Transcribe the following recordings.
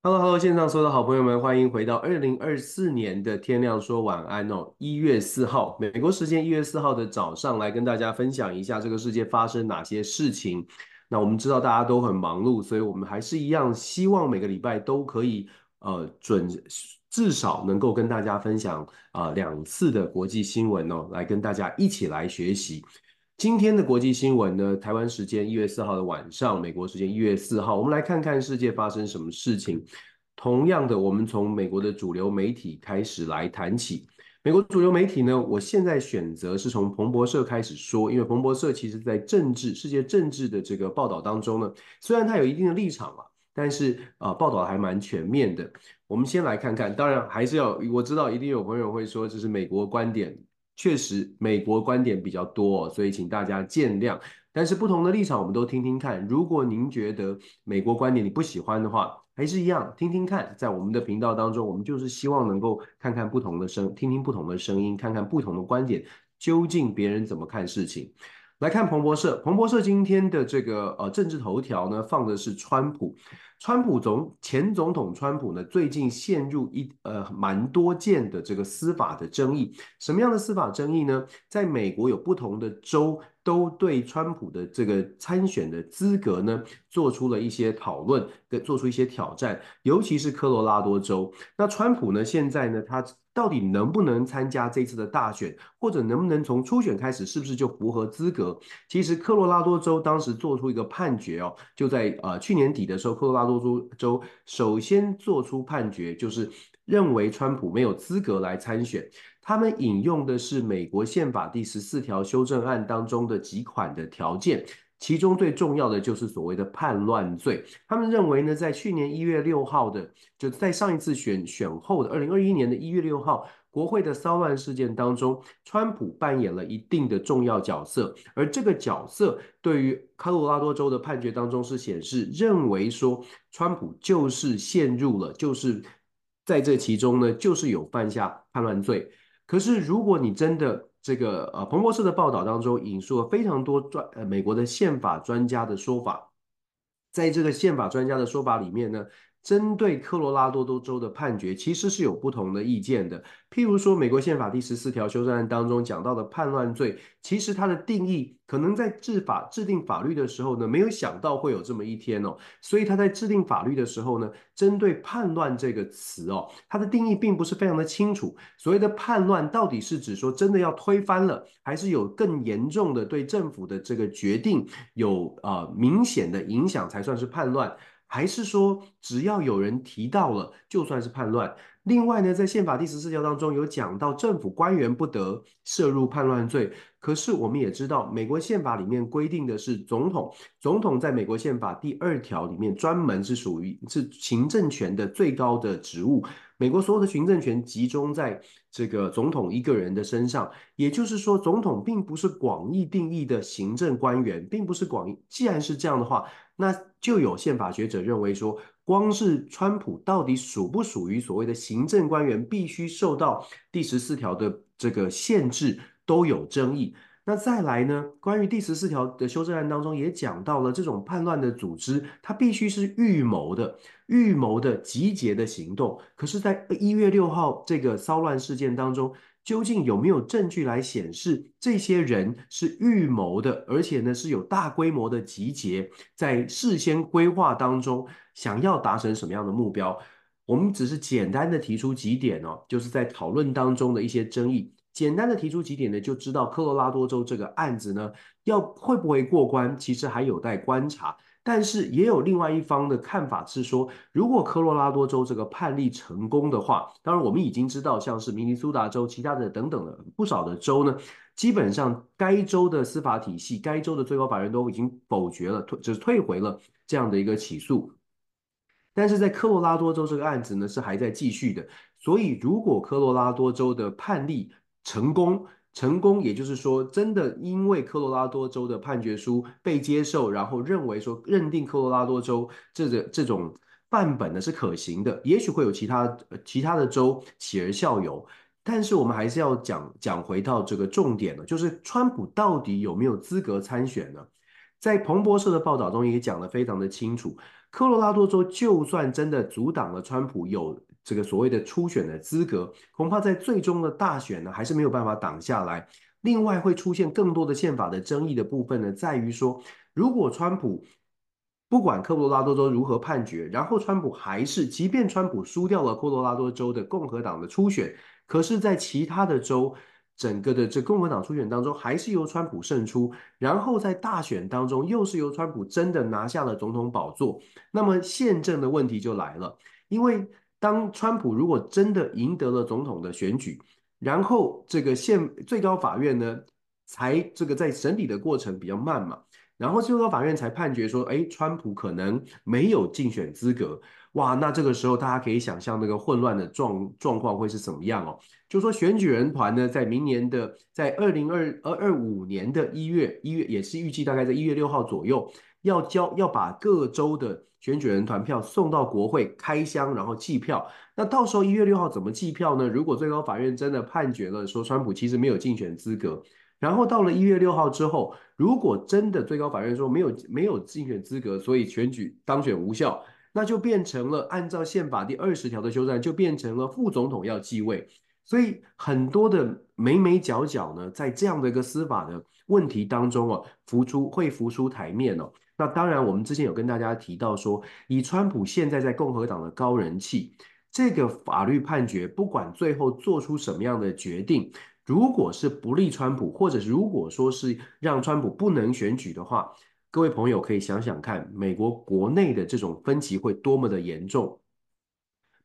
Hello，Hello，线上所有的好朋友们，欢迎回到二零二四年的天亮说晚安哦。一月四号，美国时间一月四号的早上，来跟大家分享一下这个世界发生哪些事情。那我们知道大家都很忙碌，所以我们还是一样，希望每个礼拜都可以呃准至少能够跟大家分享啊、两次的国际新闻哦，来跟大家一起来学习。今天的国际新闻呢，台湾时间一月四号的晚上，美国时间一月四号，我们来看看世界发生什么事情。同样的，我们从美国的主流媒体开始来谈起。美国主流媒体呢，我现在选择是从彭博社开始说，因为彭博社其实在政治、世界政治的这个报道当中呢，虽然它有一定的立场嘛，但是啊、呃，报道还蛮全面的。我们先来看看，当然还是要，我知道一定有朋友会说这是美国观点。确实，美国观点比较多，所以请大家见谅。但是不同的立场，我们都听听看。如果您觉得美国观点你不喜欢的话，还是一样听听看。在我们的频道当中，我们就是希望能够看看不同的声，听听不同的声音，看看不同的观点，究竟别人怎么看事情。来看彭博社，彭博社今天的这个呃政治头条呢，放的是川普。川普总前总统川普呢，最近陷入一呃蛮多件的这个司法的争议。什么样的司法争议呢？在美国有不同的州都对川普的这个参选的资格呢，做出了一些讨论，跟做出一些挑战。尤其是科罗拉多州，那川普呢，现在呢，他到底能不能参加这次的大选，或者能不能从初选开始，是不是就符合资格？其实科罗拉多州当时做出一个判决哦，就在呃去年底的时候，科罗拉多州州首先做出判决，就是认为川普没有资格来参选。他们引用的是美国宪法第十四条修正案当中的几款的条件，其中最重要的就是所谓的叛乱罪。他们认为呢，在去年一月六号的，就在上一次选选后的二零二一年的一月六号。国会的骚乱事件当中，川普扮演了一定的重要角色，而这个角色对于科罗拉多州的判决当中是显示，认为说川普就是陷入了，就是在这其中呢，就是有犯下叛乱罪。可是如果你真的这个呃，彭博社的报道当中引述了非常多专呃美国的宪法专家的说法，在这个宪法专家的说法里面呢。针对科罗拉多州的判决，其实是有不同的意见的。譬如说，美国宪法第十四条修正案当中讲到的叛乱罪，其实它的定义可能在制法制定法律的时候呢，没有想到会有这么一天哦。所以他在制定法律的时候呢，针对叛乱这个词哦，它的定义并不是非常的清楚。所谓的叛乱到底是指说真的要推翻了，还是有更严重的对政府的这个决定有呃明显的影响才算是叛乱？还是说，只要有人提到了，就算是叛乱？另外呢，在宪法第十四条当中有讲到，政府官员不得涉入叛乱罪。可是我们也知道，美国宪法里面规定的是总统，总统在美国宪法第二条里面专门是属于是行政权的最高的职务。美国所有的行政权集中在这个总统一个人的身上，也就是说，总统并不是广义定义的行政官员，并不是广义。既然是这样的话，那就有宪法学者认为说，光是川普到底属不属于所谓的行政官员，必须受到第十四条的这个限制，都有争议。那再来呢，关于第十四条的修正案当中也讲到了，这种叛乱的组织，它必须是预谋的、预谋的集结的行动。可是，在一月六号这个骚乱事件当中，究竟有没有证据来显示这些人是预谋的，而且呢是有大规模的集结，在事先规划当中想要达成什么样的目标？我们只是简单的提出几点哦，就是在讨论当中的一些争议。简单的提出几点呢，就知道科罗拉多州这个案子呢，要会不会过关，其实还有待观察。但是也有另外一方的看法是说，如果科罗拉多州这个判例成功的话，当然我们已经知道，像是明尼苏达州、其他的等等的不少的州呢，基本上该州的司法体系、该州的最高法院都已经否决了，退就是退回了这样的一个起诉。但是在科罗拉多州这个案子呢，是还在继续的。所以如果科罗拉多州的判例成功，成功，也就是说，真的因为科罗拉多州的判决书被接受，然后认为说认定科罗拉多州这个这种范本呢是可行的，也许会有其他其他的州起而效尤。但是我们还是要讲讲回到这个重点呢，就是川普到底有没有资格参选呢？在彭博社的报道中也讲得非常的清楚，科罗拉多州就算真的阻挡了川普有这个所谓的初选的资格，恐怕在最终的大选呢，还是没有办法挡下来。另外会出现更多的宪法的争议的部分呢，在于说，如果川普不管科罗拉多州如何判决，然后川普还是，即便川普输掉了科罗拉多州的共和党的初选，可是，在其他的州，整个的这共和党初选当中，还是由川普胜出，然后在大选当中，又是由川普真的拿下了总统宝座，那么宪政的问题就来了，因为当川普如果真的赢得了总统的选举，然后这个宪最高法院呢，才这个在审理的过程比较慢嘛，然后最高法院才判决说，哎，川普可能没有竞选资格，哇，那这个时候大家可以想象那个混乱的状状况会是怎么样哦？就说选举人团呢，在明年的在二零二二二五年的一月一月，也是预计大概在一月六号左右，要交要把各州的选举人团票送到国会开箱，然后计票。那到时候一月六号怎么计票呢？如果最高法院真的判决了说川普其实没有竞选资格，然后到了一月六号之后，如果真的最高法院说没有没有竞选资格，所以选举当选无效，那就变成了按照宪法第二十条的修正，就变成了副总统要继位。所以很多的眉眉角角呢，在这样的一个司法的问题当中啊，浮出会浮出台面哦。那当然，我们之前有跟大家提到说，以川普现在在共和党的高人气，这个法律判决不管最后做出什么样的决定，如果是不利川普，或者如果说是让川普不能选举的话，各位朋友可以想想看，美国国内的这种分歧会多么的严重。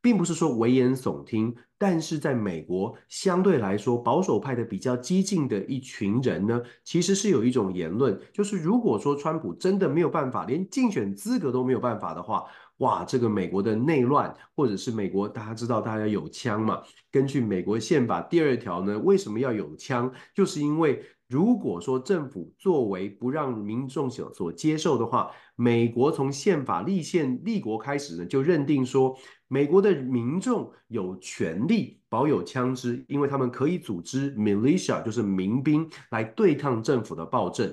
并不是说危言耸听，但是在美国相对来说保守派的比较激进的一群人呢，其实是有一种言论，就是如果说川普真的没有办法，连竞选资格都没有办法的话，哇，这个美国的内乱，或者是美国大家知道大家有枪嘛？根据美国宪法第二条呢，为什么要有枪？就是因为如果说政府作为不让民众所所接受的话，美国从宪法立宪立国开始呢，就认定说。美国的民众有权利保有枪支，因为他们可以组织 militia，就是民兵来对抗政府的暴政。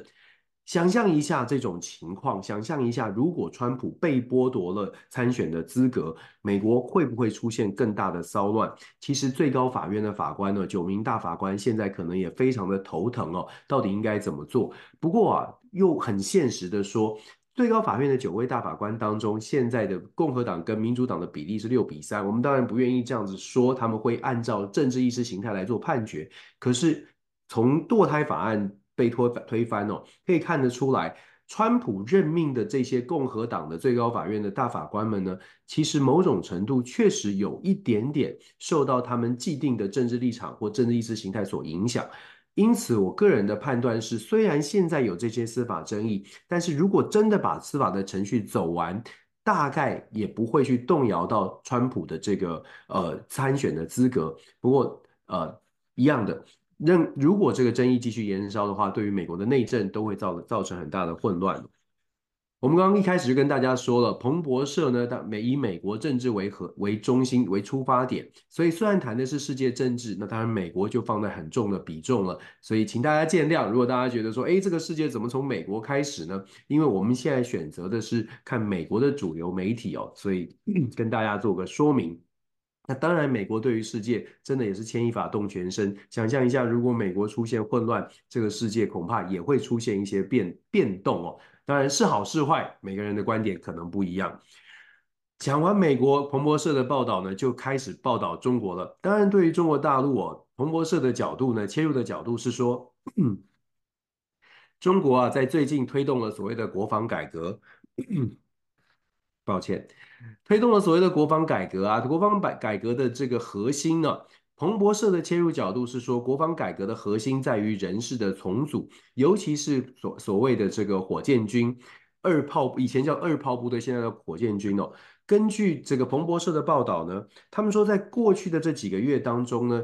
想象一下这种情况，想象一下，如果川普被剥夺了参选的资格，美国会不会出现更大的骚乱？其实最高法院的法官呢，九名大法官现在可能也非常的头疼哦，到底应该怎么做？不过啊，又很现实的说。最高法院的九位大法官当中，现在的共和党跟民主党的比例是六比三。我们当然不愿意这样子说，他们会按照政治意识形态来做判决。可是从堕胎法案被推推翻哦，可以看得出来，川普任命的这些共和党的最高法院的大法官们呢，其实某种程度确实有一点点受到他们既定的政治立场或政治意识形态所影响。因此，我个人的判断是，虽然现在有这些司法争议，但是如果真的把司法的程序走完，大概也不会去动摇到川普的这个呃参选的资格。不过，呃，一样的，任如果这个争议继续延烧的话，对于美国的内政都会造造成很大的混乱。我们刚刚一开始就跟大家说了，彭博社呢，它美以美国政治为核为中心为出发点，所以虽然谈的是世界政治，那当然美国就放在很重的比重了。所以请大家见谅，如果大家觉得说，哎，这个世界怎么从美国开始呢？因为我们现在选择的是看美国的主流媒体哦，所以 跟大家做个说明。那当然，美国对于世界真的也是牵一发动全身。想象一下，如果美国出现混乱，这个世界恐怕也会出现一些变变动哦。当然是好是坏，每个人的观点可能不一样。讲完美国彭博社的报道呢，就开始报道中国了。当然，对于中国大陆哦，彭博社的角度呢，切入的角度是说，中国啊，在最近推动了所谓的国防改革。抱歉，推动了所谓的国防改革啊，国防改改革的这个核心呢。彭博社的切入角度是说，国防改革的核心在于人事的重组，尤其是所所谓的这个火箭军二炮，以前叫二炮部队，现在叫火箭军哦。根据这个彭博社的报道呢，他们说在过去的这几个月当中呢，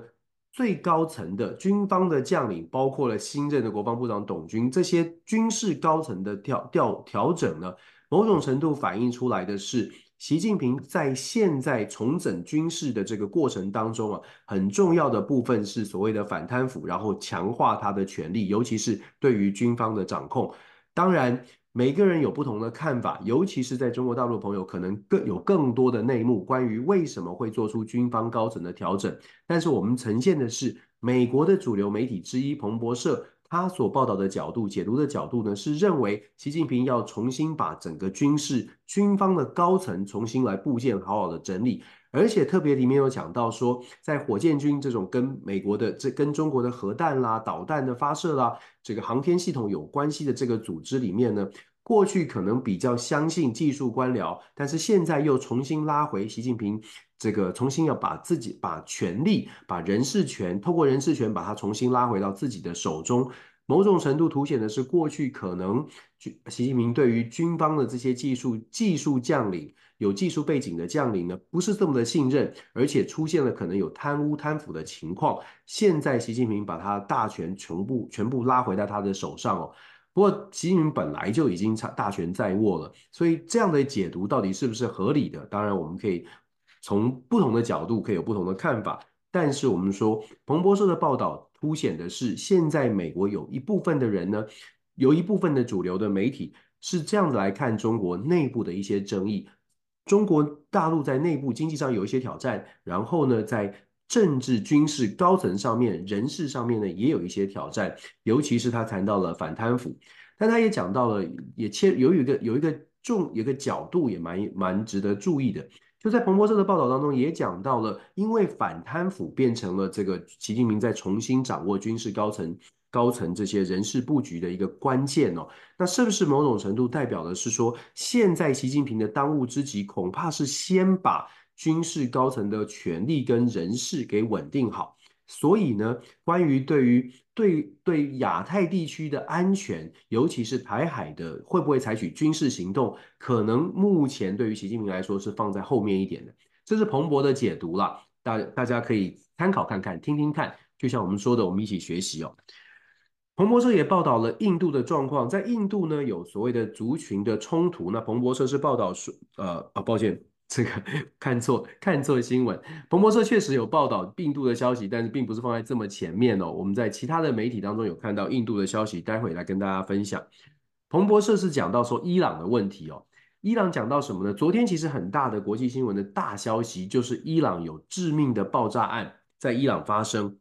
最高层的军方的将领，包括了新任的国防部长董军，这些军事高层的调调调整呢，某种程度反映出来的是。习近平在现在重整军事的这个过程当中啊，很重要的部分是所谓的反贪腐，然后强化他的权力，尤其是对于军方的掌控。当然，每个人有不同的看法，尤其是在中国大陆朋友，可能更有更多的内幕，关于为什么会做出军方高层的调整。但是我们呈现的是美国的主流媒体之一彭博社，他所报道的角度、解读的角度呢，是认为习近平要重新把整个军事军方的高层重新来部件，好好的整理。而且特别里面有讲到说，在火箭军这种跟美国的这跟中国的核弹啦、导弹的发射啦，这个航天系统有关系的这个组织里面呢，过去可能比较相信技术官僚，但是现在又重新拉回习近平这个重新要把自己把权力、把人事权，透过人事权把它重新拉回到自己的手中。某种程度凸显的是，过去可能习近平对于军方的这些技术技术将领、有技术背景的将领呢，不是这么的信任，而且出现了可能有贪污贪腐的情况。现在习近平把他大权全部全部拉回到他的手上哦。不过习近平本来就已经大权在握了，所以这样的解读到底是不是合理的？当然，我们可以从不同的角度可以有不同的看法。但是我们说，彭博社的报道凸显的是，现在美国有一部分的人呢，有一部分的主流的媒体是这样子来看中国内部的一些争议。中国大陆在内部经济上有一些挑战，然后呢，在政治军事高层上面、人事上面呢，也有一些挑战。尤其是他谈到了反贪腐，但他也讲到了，也切有一个有一个重有一个角度也蛮蛮值得注意的。就在彭博社的报道当中也讲到了，因为反贪腐变成了这个习近平在重新掌握军事高层高层这些人事布局的一个关键哦。那是不是某种程度代表的是说，现在习近平的当务之急恐怕是先把军事高层的权力跟人事给稳定好？所以呢，关于对于对对亚太地区的安全，尤其是台海的会不会采取军事行动，可能目前对于习近平来说是放在后面一点的。这是彭博的解读了，大大家可以参考看看，听听看。就像我们说的，我们一起学习哦。彭博社也报道了印度的状况，在印度呢有所谓的族群的冲突。那彭博社是报道说，呃啊，抱歉。这个 看错看错新闻，彭博社确实有报道印度的消息，但是并不是放在这么前面哦。我们在其他的媒体当中有看到印度的消息，待会来跟大家分享。彭博社是讲到说伊朗的问题哦，伊朗讲到什么呢？昨天其实很大的国际新闻的大消息就是伊朗有致命的爆炸案在伊朗发生。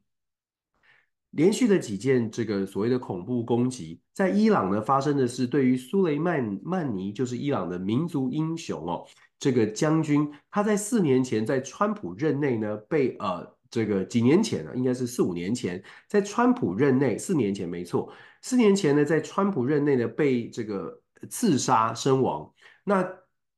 连续的几件这个所谓的恐怖攻击，在伊朗呢发生的是对于苏雷曼曼尼，就是伊朗的民族英雄哦，这个将军他在四年前在川普任内呢被呃这个几年前呢应该是四五年前，在川普任内四年前没错，四年前呢在川普任内呢被这个刺杀身亡，那。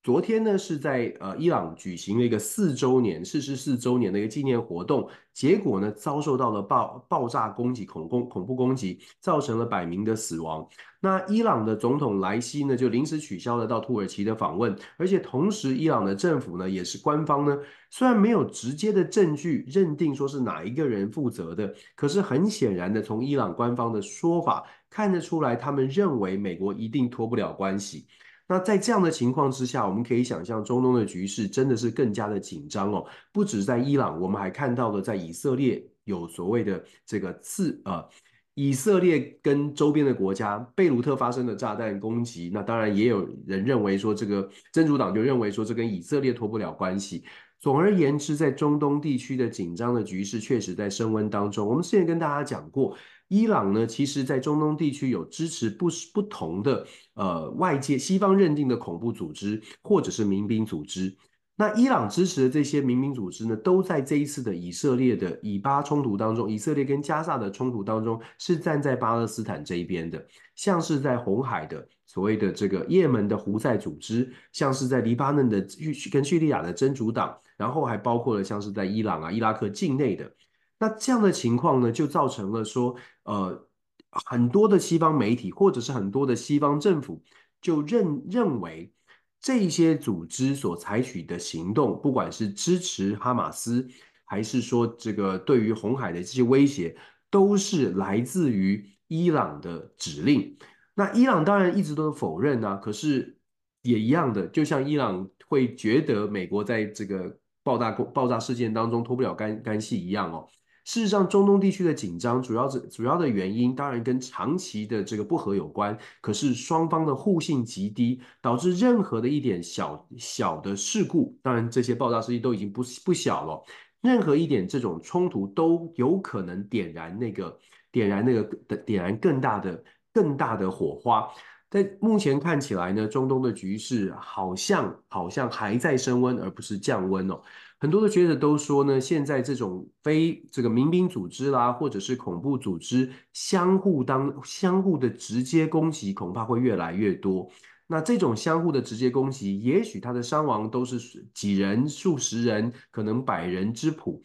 昨天呢，是在呃伊朗举行了一个四周年逝世四周年的一个纪念活动，结果呢遭受到了爆爆炸攻击、恐攻恐怖攻击，造成了百名的死亡。那伊朗的总统莱希呢就临时取消了到土耳其的访问，而且同时伊朗的政府呢也是官方呢虽然没有直接的证据认定说是哪一个人负责的，可是很显然的从伊朗官方的说法看得出来，他们认为美国一定脱不了关系。那在这样的情况之下，我们可以想象中东的局势真的是更加的紧张哦。不止在伊朗，我们还看到了在以色列有所谓的这个次呃，以色列跟周边的国家贝鲁特发生的炸弹攻击。那当然也有人认为说，这个真主党就认为说，这跟以色列脱不了关系。总而言之，在中东地区的紧张的局势确实在升温当中。我们之前跟大家讲过。伊朗呢，其实在中东地区有支持不不同的呃外界西方认定的恐怖组织或者是民兵组织。那伊朗支持的这些民兵组织呢，都在这一次的以色列的以巴冲突当中，以色列跟加萨的冲突当中是站在巴勒斯坦这一边的。像是在红海的所谓的这个也门的胡塞组织，像是在黎巴嫩的叙跟叙利亚的真主党，然后还包括了像是在伊朗啊、伊拉克境内的。那这样的情况呢，就造成了说，呃，很多的西方媒体或者是很多的西方政府就认认为，这些组织所采取的行动，不管是支持哈马斯，还是说这个对于红海的这些威胁，都是来自于伊朗的指令。那伊朗当然一直都否认啊，可是也一样的，就像伊朗会觉得美国在这个爆炸爆炸事件当中脱不了干干系一样哦。事实上，中东地区的紧张主要是主要的原因，当然跟长期的这个不和有关。可是双方的互信极低，导致任何的一点小小的事故，当然这些爆炸事件都已经不不小了。任何一点这种冲突都有可能点燃那个点燃那个的点燃更大的更大的火花。在目前看起来呢，中东的局势好像好像还在升温，而不是降温哦。很多的学者都说呢，现在这种非这个民兵组织啦，或者是恐怖组织相互当相互的直接攻击，恐怕会越来越多。那这种相互的直接攻击，也许它的伤亡都是几人、数十人，可能百人之谱。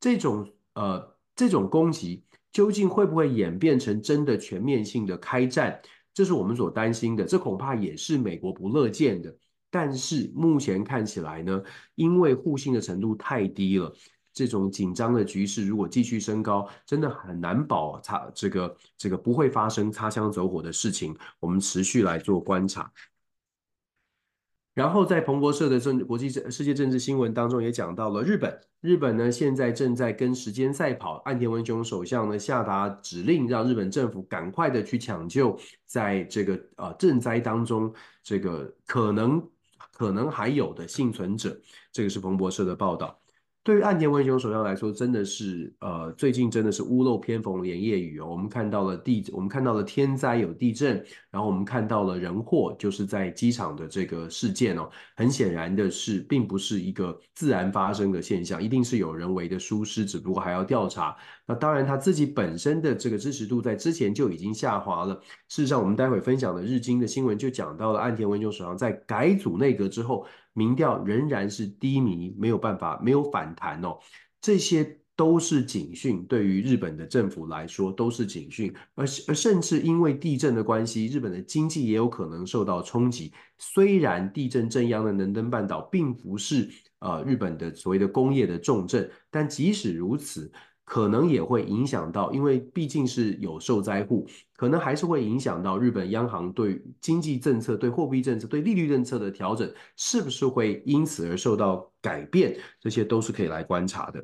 这种呃这种攻击，究竟会不会演变成真的全面性的开战？这是我们所担心的，这恐怕也是美国不乐见的。但是目前看起来呢，因为互信的程度太低了，这种紧张的局势如果继续升高，真的很难保擦这个这个不会发生擦枪走火的事情。我们持续来做观察。然后在彭博社的政国际政世界政治新闻当中也讲到了日本，日本呢现在正在跟时间赛跑，岸田文雄首相呢下达指令，让日本政府赶快的去抢救在这个呃赈灾当中这个可能可能还有的幸存者，这个是彭博社的报道。对于岸田文雄首相来说，真的是呃，最近真的是屋漏偏逢连夜雨哦。我们看到了地，我们看到了天灾有地震，然后我们看到了人祸，就是在机场的这个事件哦。很显然的是，并不是一个自然发生的现象，一定是有人为的疏失，只不过还要调查。那当然，他自己本身的这个支持度在之前就已经下滑了。事实上，我们待会分享的日经的新闻就讲到了岸田文雄首相在改组内阁之后。民调仍然是低迷，没有办法，没有反弹哦。这些都是警讯，对于日本的政府来说都是警讯。而而甚至因为地震的关系，日本的经济也有可能受到冲击。虽然地震震央的能登半岛并不是呃日本的所谓的工业的重镇，但即使如此。可能也会影响到，因为毕竟是有受灾户，可能还是会影响到日本央行对经济政策、对货币政策、对利率政策的调整，是不是会因此而受到改变？这些都是可以来观察的。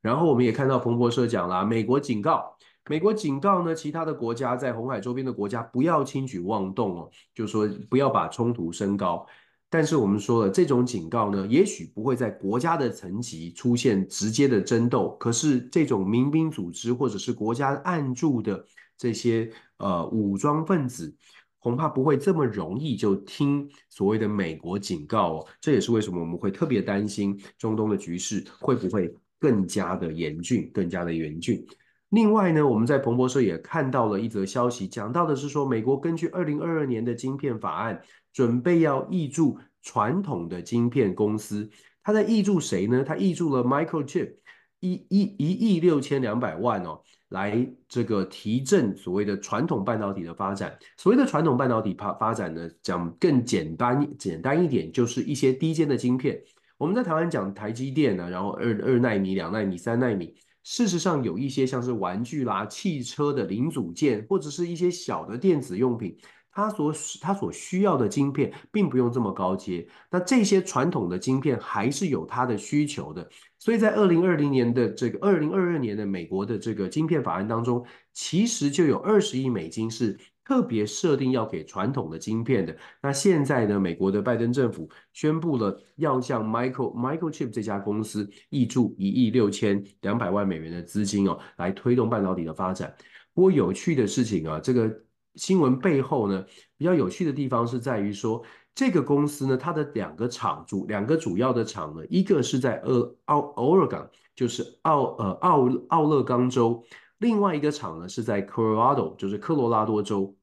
然后我们也看到彭博社讲啦，美国警告，美国警告呢，其他的国家在红海周边的国家不要轻举妄动哦，就说不要把冲突升高。但是我们说了，这种警告呢，也许不会在国家的层级出现直接的争斗，可是这种民兵组织或者是国家暗驻的这些呃武装分子，恐怕不会这么容易就听所谓的美国警告哦。这也是为什么我们会特别担心中东的局势会不会更加的严峻，更加的严峻。另外呢，我们在彭博社也看到了一则消息，讲到的是说，美国根据二零二二年的晶片法案，准备要挹注传统的晶片公司。他在挹注谁呢？他挹注了 Microchip 一一一亿六千两百万哦，来这个提振所谓的传统半导体的发展。所谓的传统半导体发发展呢，讲更简单简单一点，就是一些低阶的晶片。我们在台湾讲台积电呢，然后二二纳米、两纳米、三纳米。事实上，有一些像是玩具啦、汽车的零组件，或者是一些小的电子用品，它所它所需要的晶片，并不用这么高阶。那这些传统的晶片还是有它的需求的。所以在二零二零年的这个二零二二年的美国的这个晶片法案当中，其实就有二十亿美金是。特别设定要给传统的晶片的，那现在呢，美国的拜登政府宣布了要向 Micro Microchip 这家公司挹注一亿六千两百万美元的资金哦，来推动半导体的发展。不过有趣的事情啊，这个新闻背后呢，比较有趣的地方是在于说，这个公司呢，它的两个厂主，两个主要的厂呢，一个是在呃奥 Oregon，就是奥呃奥奥勒冈州，另外一个厂呢是在 Colorado，就是科罗拉多州。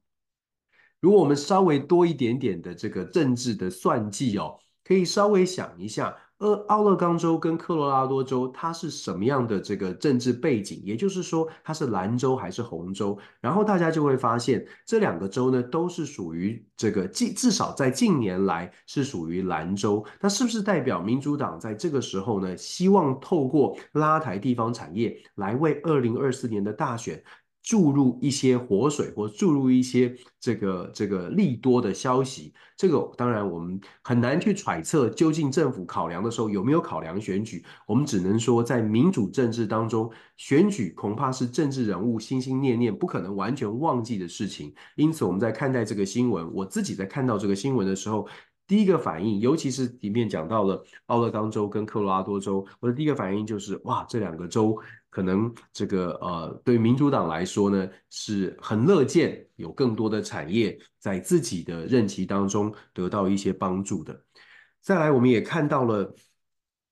如果我们稍微多一点点的这个政治的算计哦，可以稍微想一下，呃，奥勒冈州跟科罗拉多州它是什么样的这个政治背景？也就是说，它是蓝州还是红州？然后大家就会发现，这两个州呢都是属于这个近，至少在近年来是属于蓝州。那是不是代表民主党在这个时候呢，希望透过拉抬地方产业来为二零二四年的大选？注入一些活水，或注入一些这个这个利多的消息。这个当然我们很难去揣测，究竟政府考量的时候有没有考量选举。我们只能说，在民主政治当中，选举恐怕是政治人物心心念念、不可能完全忘记的事情。因此，我们在看待这个新闻，我自己在看到这个新闻的时候，第一个反应，尤其是里面讲到了奥勒冈州跟科罗拉多州，我的第一个反应就是，哇，这两个州可能这个呃，对民主党来说呢，是很乐见有更多的产业在自己的任期当中得到一些帮助的。再来，我们也看到了，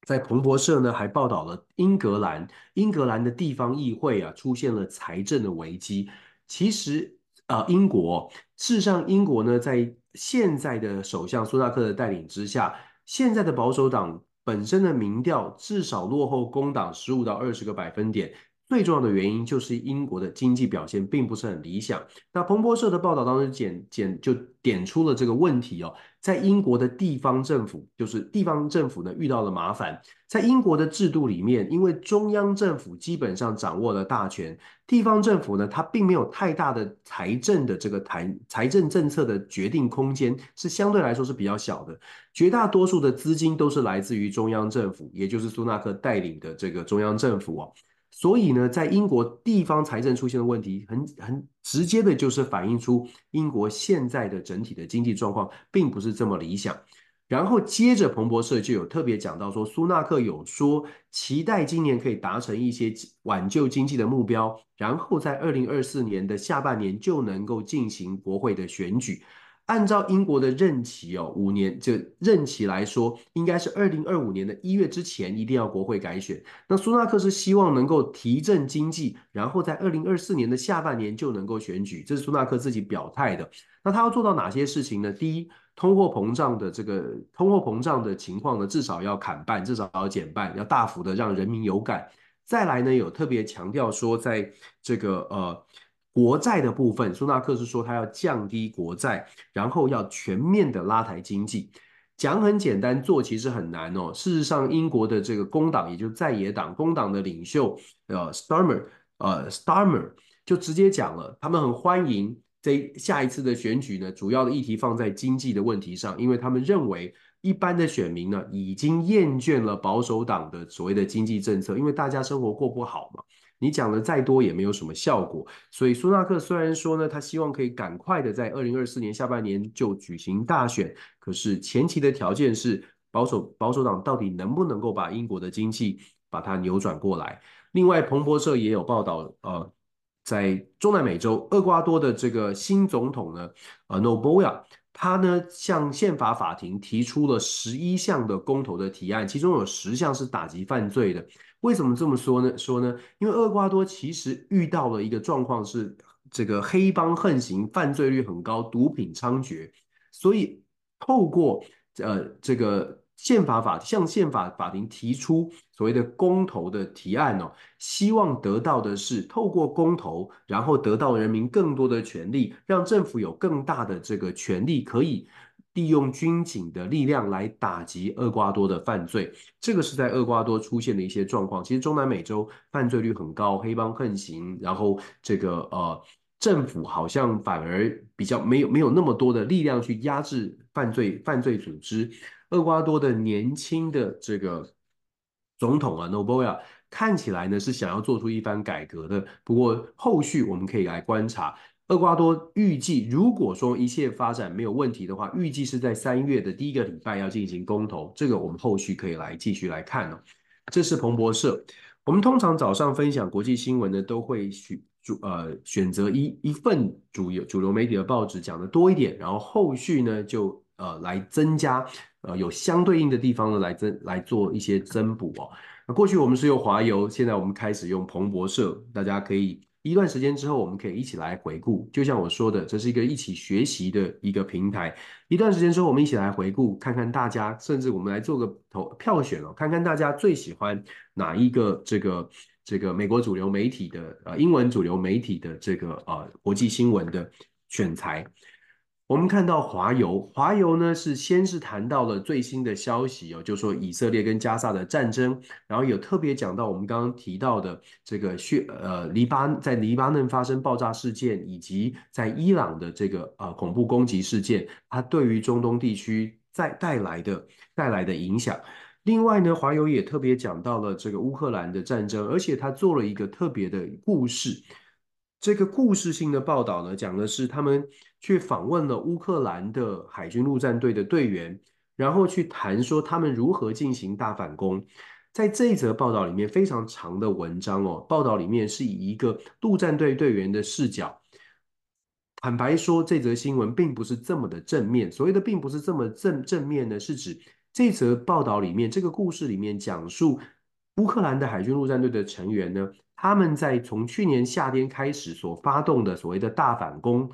在彭博社呢还报道了英格兰，英格兰的地方议会啊出现了财政的危机。其实啊、呃，英国事实上，英国呢在现在的首相苏纳克的带领之下，现在的保守党本身的民调至少落后工党十五到二十个百分点。最重要的原因就是英国的经济表现并不是很理想。那彭博社的报道当中简简就点出了这个问题哦，在英国的地方政府，就是地方政府呢遇到了麻烦。在英国的制度里面，因为中央政府基本上掌握了大权，地方政府呢它并没有太大的财政的这个财财政政策的决定空间，是相对来说是比较小的。绝大多数的资金都是来自于中央政府，也就是苏纳克带领的这个中央政府哦。所以呢，在英国地方财政出现的问题很，很直接的，就是反映出英国现在的整体的经济状况并不是这么理想。然后接着，彭博社就有特别讲到说，苏纳克有说期待今年可以达成一些挽救经济的目标，然后在二零二四年的下半年就能够进行国会的选举。按照英国的任期哦，五年这任期来说，应该是二零二五年的一月之前一定要国会改选。那苏纳克是希望能够提振经济，然后在二零二四年的下半年就能够选举，这是苏纳克自己表态的。那他要做到哪些事情呢？第一，通货膨胀的这个通货膨胀的情况呢，至少要砍半，至少要减半，要大幅的让人民有感。再来呢，有特别强调说，在这个呃。国债的部分，苏纳克是说他要降低国债，然后要全面的拉抬经济。讲很简单，做其实很难哦。事实上，英国的这个工党，也就是在野党工党的领袖呃，Starmer，呃，Starmer 就直接讲了，他们很欢迎这下一次的选举呢，主要的议题放在经济的问题上，因为他们认为一般的选民呢已经厌倦了保守党的所谓的经济政策，因为大家生活过不好嘛。你讲的再多也没有什么效果，所以苏纳克虽然说呢，他希望可以赶快的在二零二四年下半年就举行大选，可是前提的条件是保守保守党到底能不能够把英国的经济把它扭转过来。另外，彭博社也有报道，呃，在中南美洲厄瓜多的这个新总统呢，呃，Noboa，他呢向宪法法庭提出了十一项的公投的提案，其中有十项是打击犯罪的。为什么这么说呢？说呢，因为厄瓜多其实遇到了一个状况是，这个黑帮横行，犯罪率很高，毒品猖獗，所以透过呃这个宪法法向宪法法庭提出所谓的公投的提案哦，希望得到的是透过公投，然后得到人民更多的权利，让政府有更大的这个权利可以。利用军警的力量来打击厄瓜多的犯罪，这个是在厄瓜多出现的一些状况。其实中南美洲犯罪率很高，黑帮横行，然后这个呃政府好像反而比较没有没有那么多的力量去压制犯罪犯罪组织。厄瓜多的年轻的这个总统啊，Noboa 看起来呢是想要做出一番改革的，不过后续我们可以来观察。厄瓜多预计，如果说一切发展没有问题的话，预计是在三月的第一个礼拜要进行公投。这个我们后续可以来继续来看哦。这是彭博社。我们通常早上分享国际新闻呢，都会选主呃选择一一份主流主流媒体的报纸讲的多一点，然后后续呢就呃来增加呃有相对应的地方呢来增来做一些增补哦。那过去我们是用华油，现在我们开始用彭博社，大家可以。一段时间之后，我们可以一起来回顾。就像我说的，这是一个一起学习的一个平台。一段时间之后，我们一起来回顾，看看大家，甚至我们来做个投票选哦，看看大家最喜欢哪一个这个这个美国主流媒体的呃英文主流媒体的这个呃国际新闻的选材。我们看到华邮，华邮呢是先是谈到了最新的消息哦，就说以色列跟加萨的战争，然后有特别讲到我们刚刚提到的这个血呃黎巴在黎巴嫩发生爆炸事件，以及在伊朗的这个呃恐怖攻击事件，它对于中东地区在带来的带来的影响。另外呢，华邮也特别讲到了这个乌克兰的战争，而且他做了一个特别的故事。这个故事性的报道呢，讲的是他们去访问了乌克兰的海军陆战队的队员，然后去谈说他们如何进行大反攻。在这一则报道里面，非常长的文章哦，报道里面是以一个陆战队队员的视角。坦白说，这则新闻并不是这么的正面。所谓的并不是这么正正面呢，是指这则报道里面这个故事里面讲述乌克兰的海军陆战队的成员呢。他们在从去年夏天开始所发动的所谓的大反攻，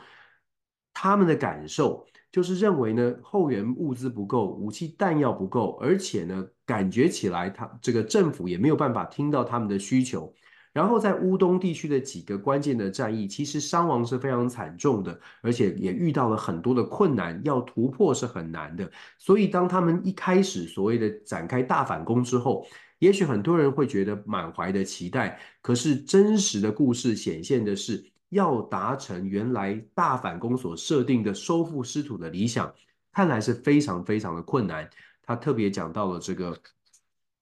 他们的感受就是认为呢，后援物资不够，武器弹药不够，而且呢，感觉起来他这个政府也没有办法听到他们的需求。然后在乌东地区的几个关键的战役，其实伤亡是非常惨重的，而且也遇到了很多的困难，要突破是很难的。所以当他们一开始所谓的展开大反攻之后，也许很多人会觉得满怀的期待，可是真实的故事显现的是，要达成原来大反攻所设定的收复失土的理想，看来是非常非常的困难。他特别讲到了这个，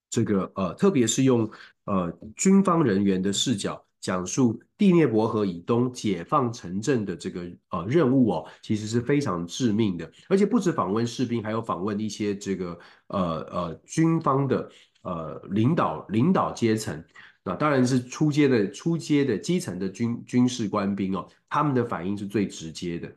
这个呃，特别是用呃军方人员的视角讲述第聂伯河以东解放城镇的这个呃任务哦，其实是非常致命的，而且不止访问士兵，还有访问一些这个呃呃军方的。呃，领导领导阶层，啊当然是初阶的初阶的基层的军军事官兵哦，他们的反应是最直接的。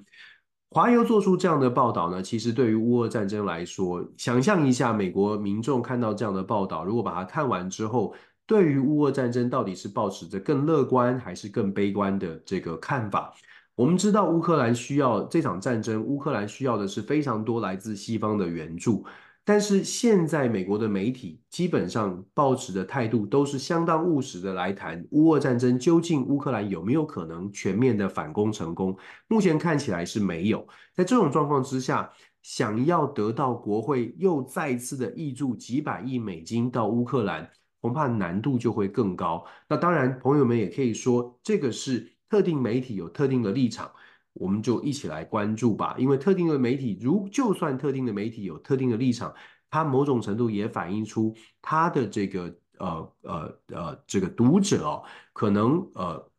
华油做出这样的报道呢，其实对于乌俄战争来说，想象一下，美国民众看到这样的报道，如果把它看完之后，对于乌俄战争到底是抱持着更乐观还是更悲观的这个看法？我们知道乌克兰需要这场战争，乌克兰需要的是非常多来自西方的援助。但是现在美国的媒体基本上抱持的态度都是相当务实的来谈乌俄战争，究竟乌克兰有没有可能全面的反攻成功？目前看起来是没有。在这种状况之下，想要得到国会又再次的挹注几百亿美金到乌克兰，恐怕难度就会更高。那当然，朋友们也可以说，这个是特定媒体有特定的立场。我们就一起来关注吧，因为特定的媒体，如就算特定的媒体有特定的立场，它某种程度也反映出它的这个呃呃呃这个读者哦，可能呃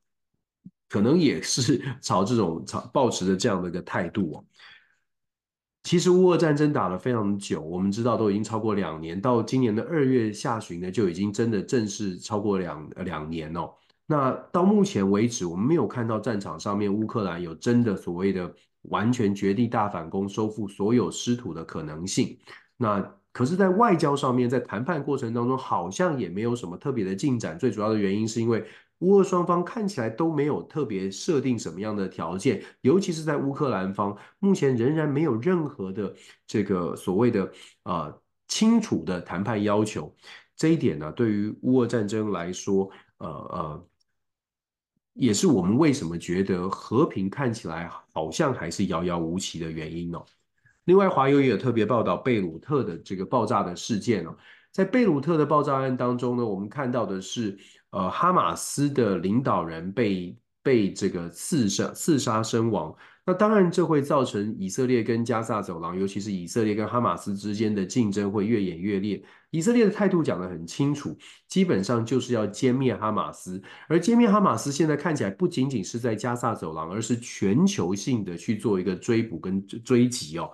可能也是 朝这种朝抱持的这样的一个态度哦。其实乌俄战争打了非常久，我们知道都已经超过两年，到今年的二月下旬呢，就已经真的正式超过两两年哦。那到目前为止，我们没有看到战场上面乌克兰有真的所谓的完全绝地大反攻，收复所有失土的可能性。那可是，在外交上面，在谈判过程当中，好像也没有什么特别的进展。最主要的原因是因为乌俄双方看起来都没有特别设定什么样的条件，尤其是在乌克兰方，目前仍然没有任何的这个所谓的呃清楚的谈判要求。这一点呢，对于乌俄战争来说，呃呃。也是我们为什么觉得和平看起来好像还是遥遥无期的原因哦。另外，华友也有特别报道贝鲁特的这个爆炸的事件哦。在贝鲁特的爆炸案当中呢，我们看到的是，呃，哈马斯的领导人被被这个刺杀刺杀身亡。那当然，这会造成以色列跟加萨走廊，尤其是以色列跟哈马斯之间的竞争会越演越烈。以色列的态度讲得很清楚，基本上就是要歼灭哈马斯。而歼灭哈马斯现在看起来不仅仅是在加萨走廊，而是全球性的去做一个追捕跟追击哦。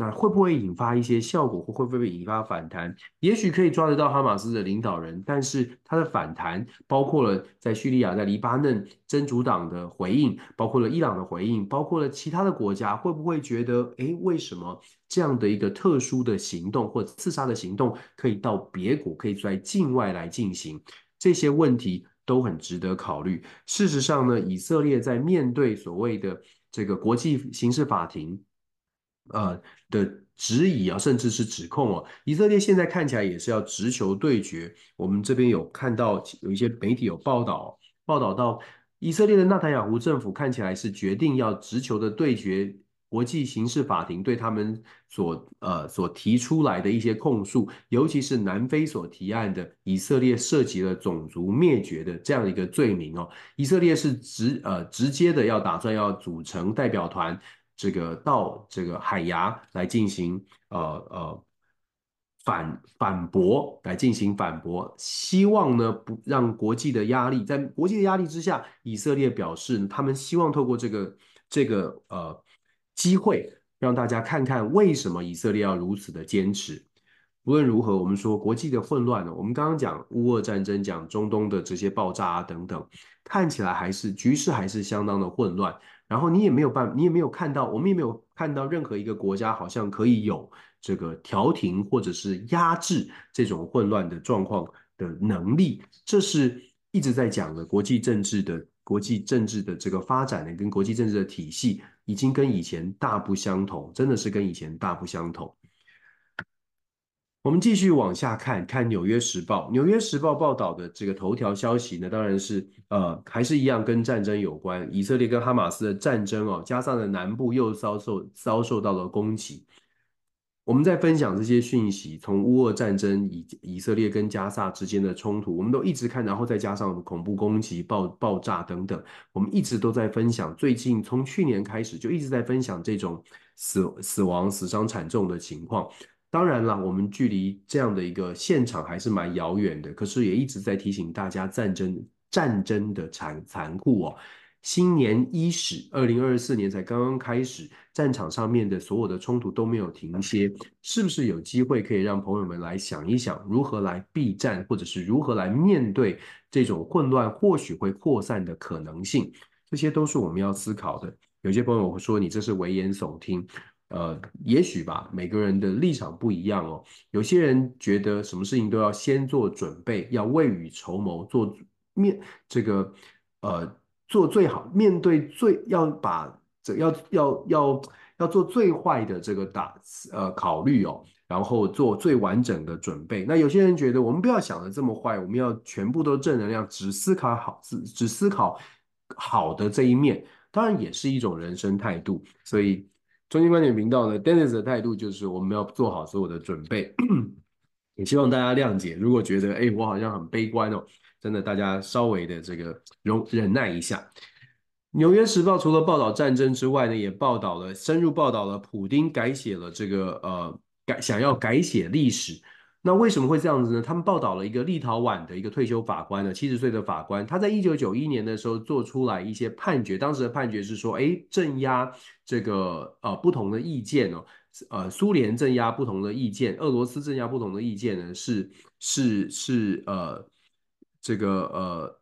那会不会引发一些效果，或会不会引发反弹？也许可以抓得到哈马斯的领导人，但是他的反弹包括了在叙利亚、在黎巴嫩真主党的回应，包括了伊朗的回应，包括了其他的国家，会不会觉得，诶，为什么这样的一个特殊的行动或刺杀的行动可以到别国，可以在境外来进行？这些问题都很值得考虑。事实上呢，以色列在面对所谓的这个国际刑事法庭。呃的质疑啊，甚至是指控哦，以色列现在看起来也是要直球对决。我们这边有看到有一些媒体有报道，报道到以色列的纳坦雅胡政府看起来是决定要直球的对决国际刑事法庭对他们所呃所提出来的一些控诉，尤其是南非所提案的以色列涉及了种族灭绝的这样一个罪名哦，以色列是直呃直接的要打算要组成代表团，这个到这个海牙来进行呃呃。反反驳来进行反驳，希望呢不让国际的压力，在国际的压力之下，以色列表示他们希望透过这个这个呃机会，让大家看看为什么以色列要如此的坚持。无论如何，我们说国际的混乱呢，我们刚刚讲乌俄战争，讲中东的这些爆炸啊等等，看起来还是局势还是相当的混乱。然后你也没有办，你也没有看到，我们也没有看到任何一个国家好像可以有。这个调停或者是压制这种混乱的状况的能力，这是一直在讲的国际政治的国际政治的这个发展呢，跟国际政治的体系已经跟以前大不相同，真的是跟以前大不相同。我们继续往下看，看《纽约时报》。《纽约时报》报道的这个头条消息呢，当然是呃，还是一样跟战争有关，以色列跟哈马斯的战争哦，加上的南部又遭受遭受到了攻击。我们在分享这些讯息，从乌俄战争以以色列跟加萨之间的冲突，我们都一直看，然后再加上恐怖攻击、爆爆炸等等，我们一直都在分享。最近从去年开始就一直在分享这种死死亡、死伤惨重的情况。当然了，我们距离这样的一个现场还是蛮遥远的，可是也一直在提醒大家战争战争的残残酷哦。新年伊始，二零二四年才刚刚开始，战场上面的所有的冲突都没有停歇，是不是有机会可以让朋友们来想一想，如何来避战，或者是如何来面对这种混乱或许会扩散的可能性？这些都是我们要思考的。有些朋友会说你这是危言耸听，呃，也许吧，每个人的立场不一样哦。有些人觉得什么事情都要先做准备，要未雨绸缪，做面这个呃。做最好，面对最要把这要要要要做最坏的这个打呃考虑哦，然后做最完整的准备。那有些人觉得我们不要想的这么坏，我们要全部都正能量，只思考好，只只思考好的这一面，当然也是一种人生态度。所以中心观点频道呢，Dennis 的态度就是我们要做好所有的准备，也希望大家谅解。如果觉得哎，我好像很悲观哦。真的，大家稍微的这个容忍耐一下。《纽约时报》除了报道战争之外呢，也报道了深入报道了普丁改写了这个呃改想要改写历史。那为什么会这样子呢？他们报道了一个立陶宛的一个退休法官呢，七十岁的法官，他在一九九一年的时候做出来一些判决，当时的判决是说，哎，镇压这个呃不同的意见哦，呃苏联镇压不同的意见，俄罗斯镇压不同的意见呢，是是是呃。这个呃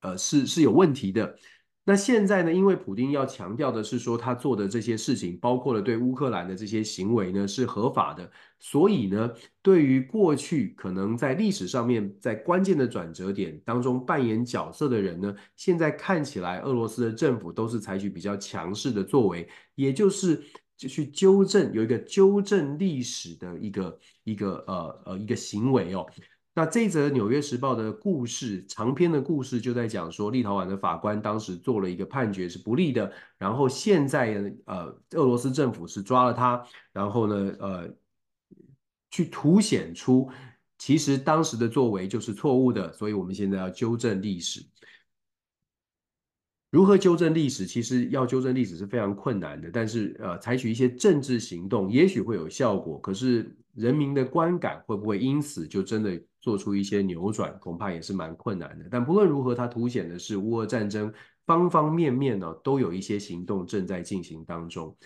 呃是是有问题的。那现在呢，因为普丁要强调的是说，他做的这些事情，包括了对乌克兰的这些行为呢，是合法的。所以呢，对于过去可能在历史上面在关键的转折点当中扮演角色的人呢，现在看起来俄罗斯的政府都是采取比较强势的作为，也就是就去纠正，有一个纠正历史的一个一个呃呃一个行为哦。那这则《纽约时报》的故事，长篇的故事就在讲说，立陶宛的法官当时做了一个判决是不利的，然后现在呃，俄罗斯政府是抓了他，然后呢，呃，去凸显出其实当时的作为就是错误的，所以我们现在要纠正历史。如何纠正历史？其实要纠正历史是非常困难的，但是呃，采取一些政治行动，也许会有效果。可是人民的观感会不会因此就真的做出一些扭转？恐怕也是蛮困难的。但不论如何，它凸显的是乌俄战争方方面面呢，都有一些行动正在进行当中。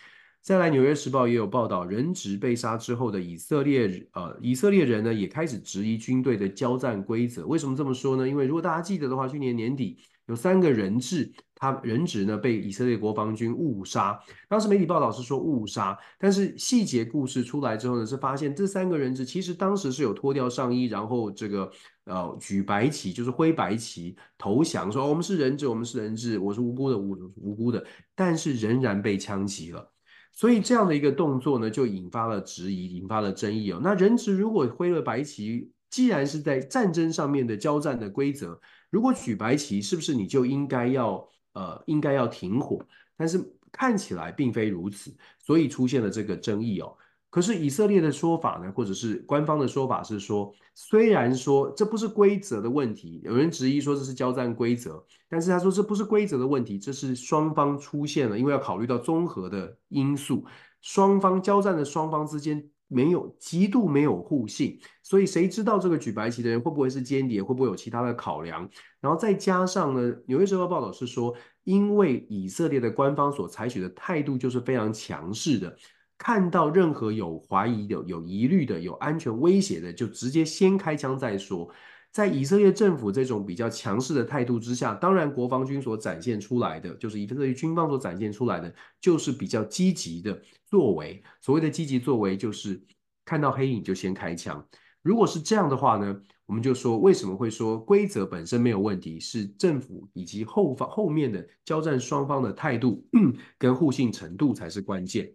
再来，《纽约时报》也有报道，人质被杀之后的以色列，呃，以色列人呢也开始质疑军队的交战规则。为什么这么说呢？因为如果大家记得的话，去年年底有三个人质。他人质呢被以色列国防军误杀，当时媒体报道是说误杀，但是细节故事出来之后呢，是发现这三个人质其实当时是有脱掉上衣，然后这个呃举白旗，就是挥白旗投降，说，我们是人质，我们是人质，我是无辜的，无无辜的，但是仍然被枪击了，所以这样的一个动作呢，就引发了质疑，引发了争议哦。那人质如果挥了白旗，既然是在战争上面的交战的规则，如果举白旗，是不是你就应该要？呃，应该要停火，但是看起来并非如此，所以出现了这个争议哦。可是以色列的说法呢，或者是官方的说法是说，虽然说这不是规则的问题，有人质疑说这是交战规则，但是他说这不是规则的问题，这是双方出现了，因为要考虑到综合的因素，双方交战的双方之间没有极度没有互信，所以谁知道这个举白旗的人会不会是间谍，会不会有其他的考量？然后再加上呢，《纽约时报》报道是说，因为以色列的官方所采取的态度就是非常强势的。看到任何有怀疑的、有疑虑的、有安全威胁的，就直接先开枪再说。在以色列政府这种比较强势的态度之下，当然国防军所展现出来的，就是以色列军方所展现出来的，就是比较积极的作为。所谓的积极作为，就是看到黑影就先开枪。如果是这样的话呢，我们就说为什么会说规则本身没有问题，是政府以及后方后面的交战双方的态度 跟互信程度才是关键。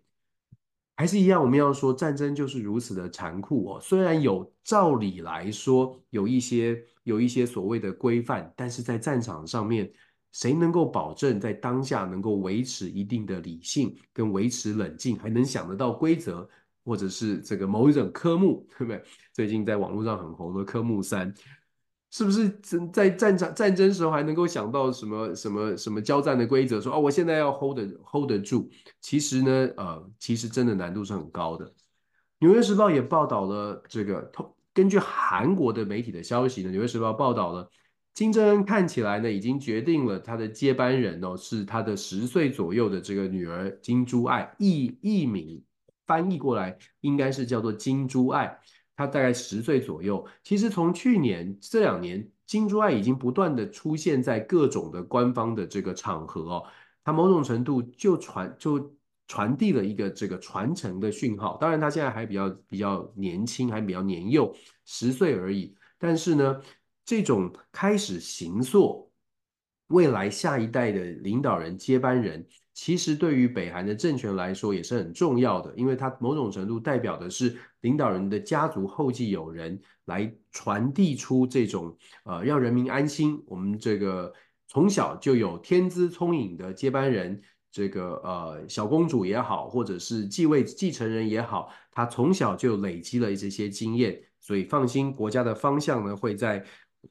还是一样，我们要说战争就是如此的残酷哦。虽然有照理来说有一些有一些所谓的规范，但是在战场上面，谁能够保证在当下能够维持一定的理性跟维持冷静，还能想得到规则，或者是这个某一种科目，对不对？最近在网络上很红的科目三。是不是在战场战争时候还能够想到什么什么什么交战的规则？说哦，我现在要 hold 得 hold 得住。其实呢，呃，其实真的难度是很高的。纽约时报也报道了这个，根据韩国的媒体的消息呢，纽约时报报道了，金正恩看起来呢已经决定了他的接班人哦，是他的十岁左右的这个女儿金珠爱，译译名翻译过来应该是叫做金珠爱。他大概十岁左右，其实从去年这两年，金珠爱已经不断的出现在各种的官方的这个场合哦，他某种程度就传就传递了一个这个传承的讯号。当然，他现在还比较比较年轻，还比较年幼，十岁而已。但是呢，这种开始行塑未来下一代的领导人接班人。其实对于北韩的政权来说也是很重要的，因为它某种程度代表的是领导人的家族后继有人，来传递出这种呃让人民安心。我们这个从小就有天资聪颖的接班人，这个呃小公主也好，或者是继位继承人也好，他从小就累积了这些经验，所以放心，国家的方向呢会在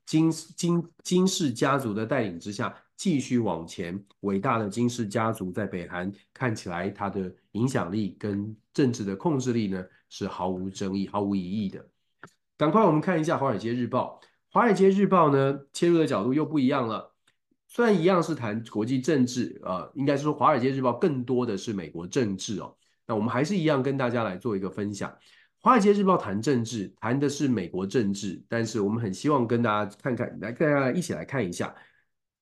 金金金氏家族的带领之下。继续往前，伟大的金氏家族在北韩看起来，它的影响力跟政治的控制力呢是毫无争议、毫无疑义的。赶快我们看一下《华尔街日报》，《华尔街日报》呢切入的角度又不一样了。虽然一样是谈国际政治，呃，应该是说《华尔街日报》更多的是美国政治哦。那我们还是一样跟大家来做一个分享，《华尔街日报》谈政治，谈的是美国政治，但是我们很希望跟大家看看，来大家一起来看一下。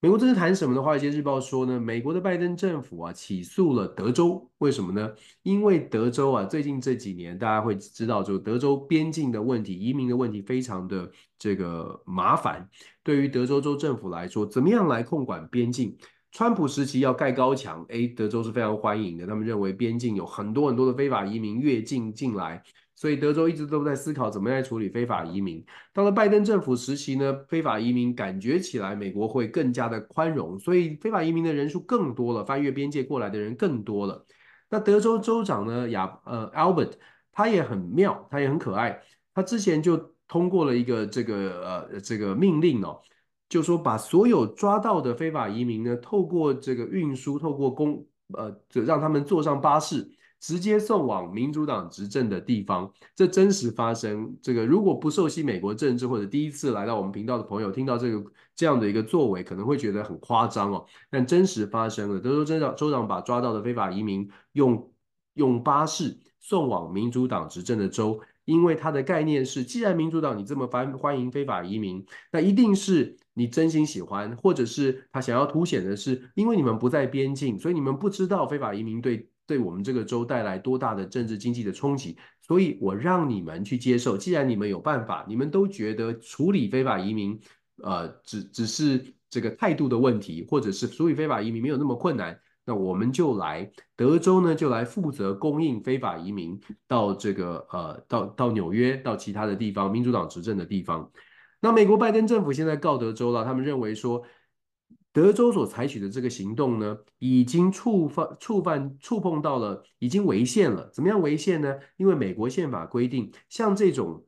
美国这是谈什么的？华尔街日报说呢，美国的拜登政府啊起诉了德州，为什么呢？因为德州啊最近这几年大家会知道，就德州边境的问题、移民的问题非常的这个麻烦。对于德州州政府来说，怎么样来控管边境？川普时期要盖高墙，诶，德州是非常欢迎的，他们认为边境有很多很多的非法移民越境进来。所以德州一直都在思考怎么样来处理非法移民。到了拜登政府时期呢，非法移民感觉起来美国会更加的宽容，所以非法移民的人数更多了，翻越边界过来的人更多了。那德州州长呢，亚呃 Albert，他也很妙，他也很可爱，他之前就通过了一个这个呃这个命令哦，就说把所有抓到的非法移民呢，透过这个运输，透过公呃就让他们坐上巴士。直接送往民主党执政的地方，这真实发生。这个如果不熟悉美国政治或者第一次来到我们频道的朋友，听到这个这样的一个作为，可能会觉得很夸张哦。但真实发生了，德州州长州长把抓到的非法移民用用巴士送往民主党执政的州，因为他的概念是，既然民主党你这么欢欢迎非法移民，那一定是你真心喜欢，或者是他想要凸显的是，因为你们不在边境，所以你们不知道非法移民对。对我们这个州带来多大的政治经济的冲击，所以我让你们去接受。既然你们有办法，你们都觉得处理非法移民，呃，只只是这个态度的问题，或者是处理非法移民没有那么困难，那我们就来德州呢，就来负责供应非法移民到这个呃，到到纽约，到其他的地方，民主党执政的地方。那美国拜登政府现在告德州了，他们认为说。德州所采取的这个行动呢，已经触犯、触犯、触碰到了，已经违宪了。怎么样违宪呢？因为美国宪法规定，像这种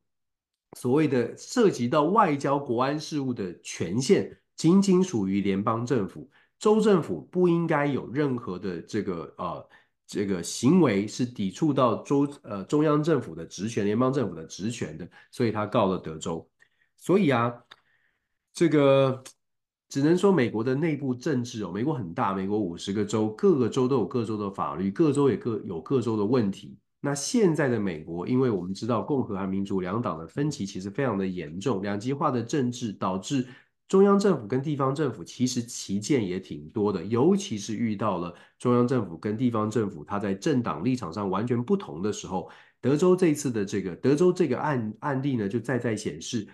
所谓的涉及到外交、国安事务的权限，仅仅属于联邦政府，州政府不应该有任何的这个呃这个行为是抵触到州呃中央政府的职权、联邦政府的职权的，所以他告了德州。所以啊，这个。只能说美国的内部政治哦，美国很大，美国五十个州，各个州都有各州的法律，各州也各有各州的问题。那现在的美国，因为我们知道共和和民主两党的分歧其实非常的严重，两极化的政治导致中央政府跟地方政府其实旗见也挺多的，尤其是遇到了中央政府跟地方政府它在政党立场上完全不同的时候，德州这次的这个德州这个案案例呢，就再再显示。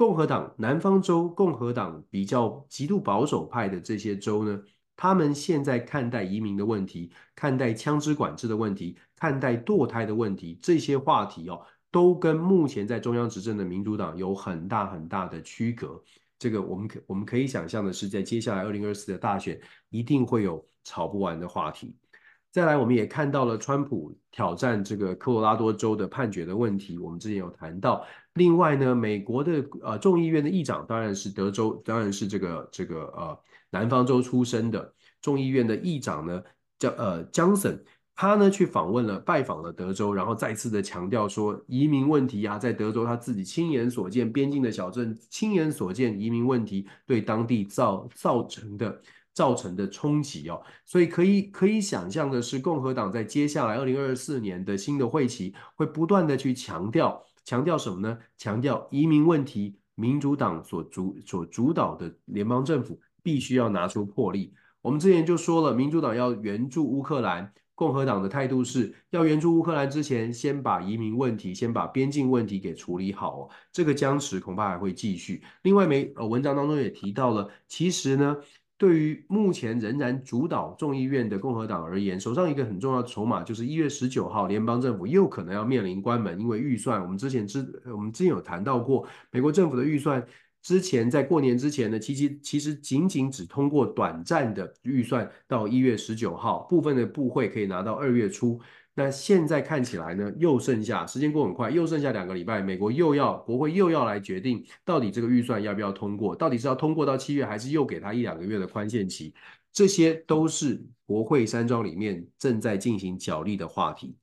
共和党南方州，共和党比较极度保守派的这些州呢，他们现在看待移民的问题，看待枪支管制的问题，看待堕胎的问题，这些话题哦，都跟目前在中央执政的民主党有很大很大的区隔。这个我们可我们可以想象的是，在接下来二零二四的大选，一定会有吵不完的话题。再来，我们也看到了川普挑战这个科罗拉多州的判决的问题，我们之前有谈到。另外呢，美国的呃众议院的议长当然是德州，当然是这个这个呃南方州出身的众议院的议长呢，叫呃江森，他呢去访问了拜访了德州，然后再次的强调说，移民问题啊，在德州他自己亲眼所见，边境的小镇亲眼所见，移民问题对当地造造成的。造成的冲击哦，所以可以可以想象的是，共和党在接下来二零二四年的新的会期会不断的去强调，强调什么呢？强调移民问题，民主党所主所主导的联邦政府必须要拿出魄力。我们之前就说了，民主党要援助乌克兰，共和党的态度是要援助乌克兰之前，先把移民问题，先把边境问题给处理好哦。这个僵持恐怕还会继续。另外，没呃文章当中也提到了，其实呢。对于目前仍然主导众议院的共和党而言，手上一个很重要的筹码就是一月十九号，联邦政府又可能要面临关门，因为预算，我们之前之我们之前有谈到过，美国政府的预算之前在过年之前呢，其实其实仅仅只通过短暂的预算到一月十九号，部分的部会可以拿到二月初。那现在看起来呢，又剩下时间过很快，又剩下两个礼拜，美国又要国会又要来决定到底这个预算要不要通过，到底是要通过到七月，还是又给他一两个月的宽限期，这些都是国会山庄里面正在进行角力的话题。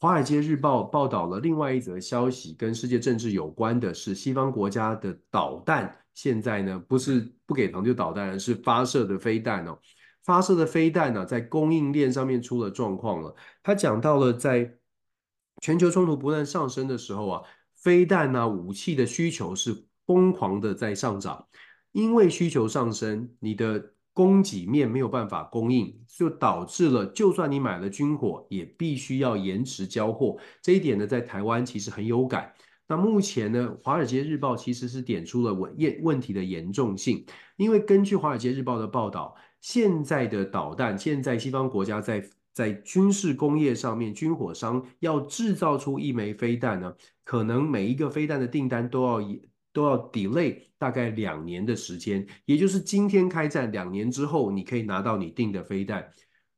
华尔街日报报道了另外一则消息，跟世界政治有关的是西方国家的导弹，现在呢不是不给糖就导弹，而是发射的飞弹哦。发射的飞弹呢、在供应链上面出了状况了。他讲到了，在全球冲突不断上升的时候啊，飞弹啊武器的需求是疯狂的在上涨。因为需求上升，你的供给面没有办法供应，就导致了，就算你买了军火，也必须要延迟交货。这一点呢，在台湾其实很有感。那目前呢，《华尔街日报》其实是点出了问问题的严重性，因为根据《华尔街日报》的报道。现在的导弹，现在西方国家在在军事工业上面，军火商要制造出一枚飞弹呢，可能每一个飞弹的订单都要都要 delay 大概两年的时间，也就是今天开战，两年之后你可以拿到你订的飞弹。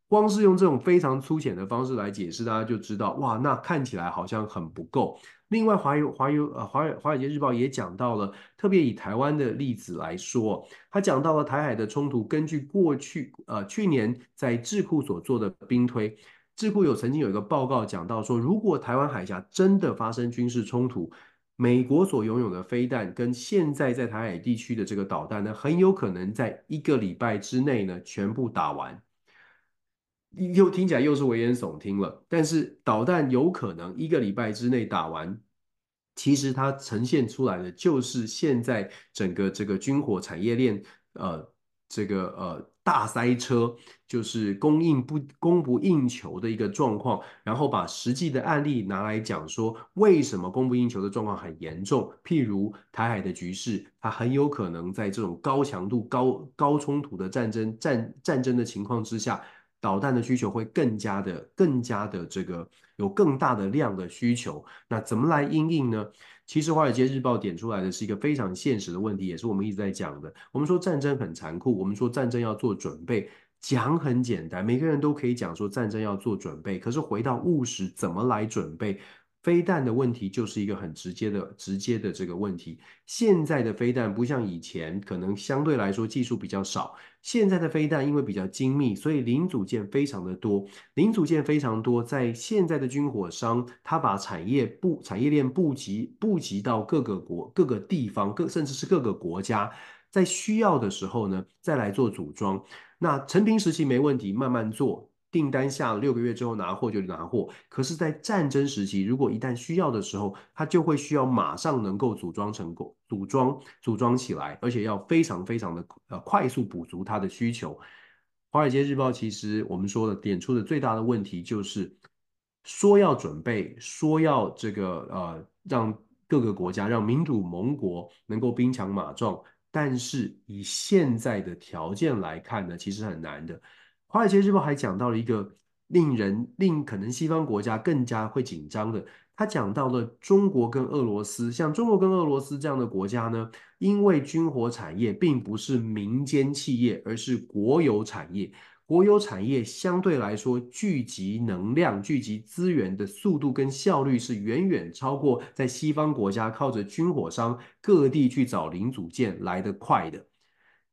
光是用这种非常粗浅的方式来解释，大家就知道，哇，那看起来好像很不够。另外，华友华友呃华华尔街日报也讲到了，特别以台湾的例子来说，他讲到了台海的冲突。根据过去呃去年在智库所做的兵推，智库有曾经有一个报告讲到说，如果台湾海峡真的发生军事冲突，美国所拥有的飞弹跟现在在台海地区的这个导弹呢，很有可能在一个礼拜之内呢全部打完。又听起来又是危言耸听了，但是导弹有可能一个礼拜之内打完，其实它呈现出来的就是现在整个这个军火产业链，呃，这个呃大塞车，就是供应不供不应求的一个状况。然后把实际的案例拿来讲说，为什么供不应求的状况很严重？譬如台海的局势，它很有可能在这种高强度、高高冲突的战争战战争的情况之下。导弹的需求会更加的、更加的这个有更大的量的需求，那怎么来应应呢？其实《华尔街日报》点出来的是一个非常现实的问题，也是我们一直在讲的。我们说战争很残酷，我们说战争要做准备，讲很简单，每个人都可以讲说战争要做准备。可是回到务实，怎么来准备？飞弹的问题就是一个很直接的、直接的这个问题。现在的飞弹不像以前，可能相对来说技术比较少。现在的飞弹因为比较精密，所以零组件非常的多。零组件非常多，在现在的军火商，他把产业布产业链布局布局到各个国、各个地方、各甚至是各个国家，在需要的时候呢，再来做组装。那成品时期没问题，慢慢做。订单下六个月之后拿货就拿货，可是，在战争时期，如果一旦需要的时候，它就会需要马上能够组装成功，组装组装起来，而且要非常非常的呃快速补足它的需求。华尔街日报其实我们说的点出的最大的问题就是，说要准备，说要这个呃让各个国家让民主盟国能够兵强马壮，但是以现在的条件来看呢，其实很难的。华尔街日报还讲到了一个令人令可能西方国家更加会紧张的，他讲到了中国跟俄罗斯，像中国跟俄罗斯这样的国家呢，因为军火产业并不是民间企业，而是国有产业，国有产业相对来说聚集能量、聚集资源的速度跟效率是远远超过在西方国家靠着军火商各地去找零组件来得快的。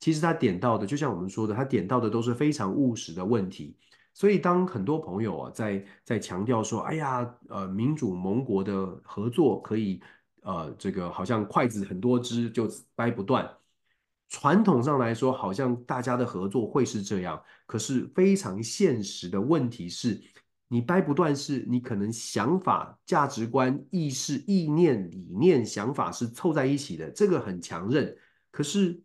其实他点到的，就像我们说的，他点到的都是非常务实的问题。所以当很多朋友啊在在强调说，哎呀，呃，民主盟国的合作可以，呃，这个好像筷子很多只就掰不断。传统上来说，好像大家的合作会是这样。可是非常现实的问题是，你掰不断，是你可能想法、价值观、意识、意念、理念、想法是凑在一起的，这个很强韧。可是。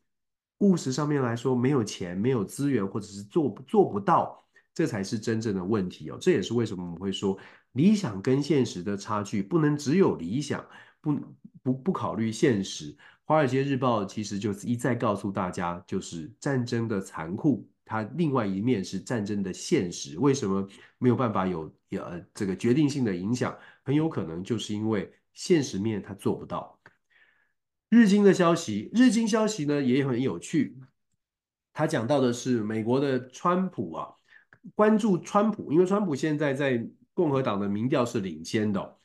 务实上面来说，没有钱、没有资源，或者是做不做不到，这才是真正的问题哦。这也是为什么我们会说，理想跟现实的差距不能只有理想，不不不考虑现实。华尔街日报其实就一再告诉大家，就是战争的残酷，它另外一面是战争的现实。为什么没有办法有呃这个决定性的影响？很有可能就是因为现实面它做不到。日经的消息，日经消息呢也很有趣。他讲到的是美国的川普啊，关注川普，因为川普现在在共和党的民调是领先的。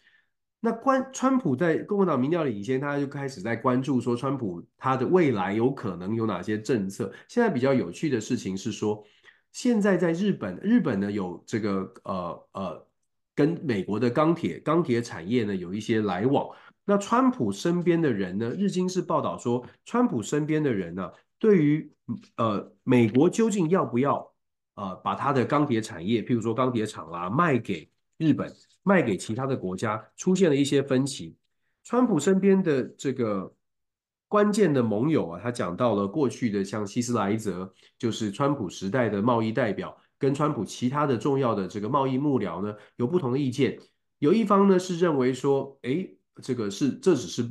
那关川普在共和党民调领先，他就开始在关注说川普他的未来有可能有哪些政策。现在比较有趣的事情是说，现在在日本，日本呢有这个呃呃跟美国的钢铁钢铁产业呢有一些来往。那川普身边的人呢？日经是报道说，川普身边的人呢、啊，对于呃美国究竟要不要呃把他的钢铁产业，譬如说钢铁厂啦，卖给日本，卖给其他的国家，出现了一些分歧。川普身边的这个关键的盟友啊，他讲到了过去的像希斯莱泽，就是川普时代的贸易代表，跟川普其他的重要的这个贸易幕僚呢，有不同的意见。有一方呢是认为说，诶。这个是，这只是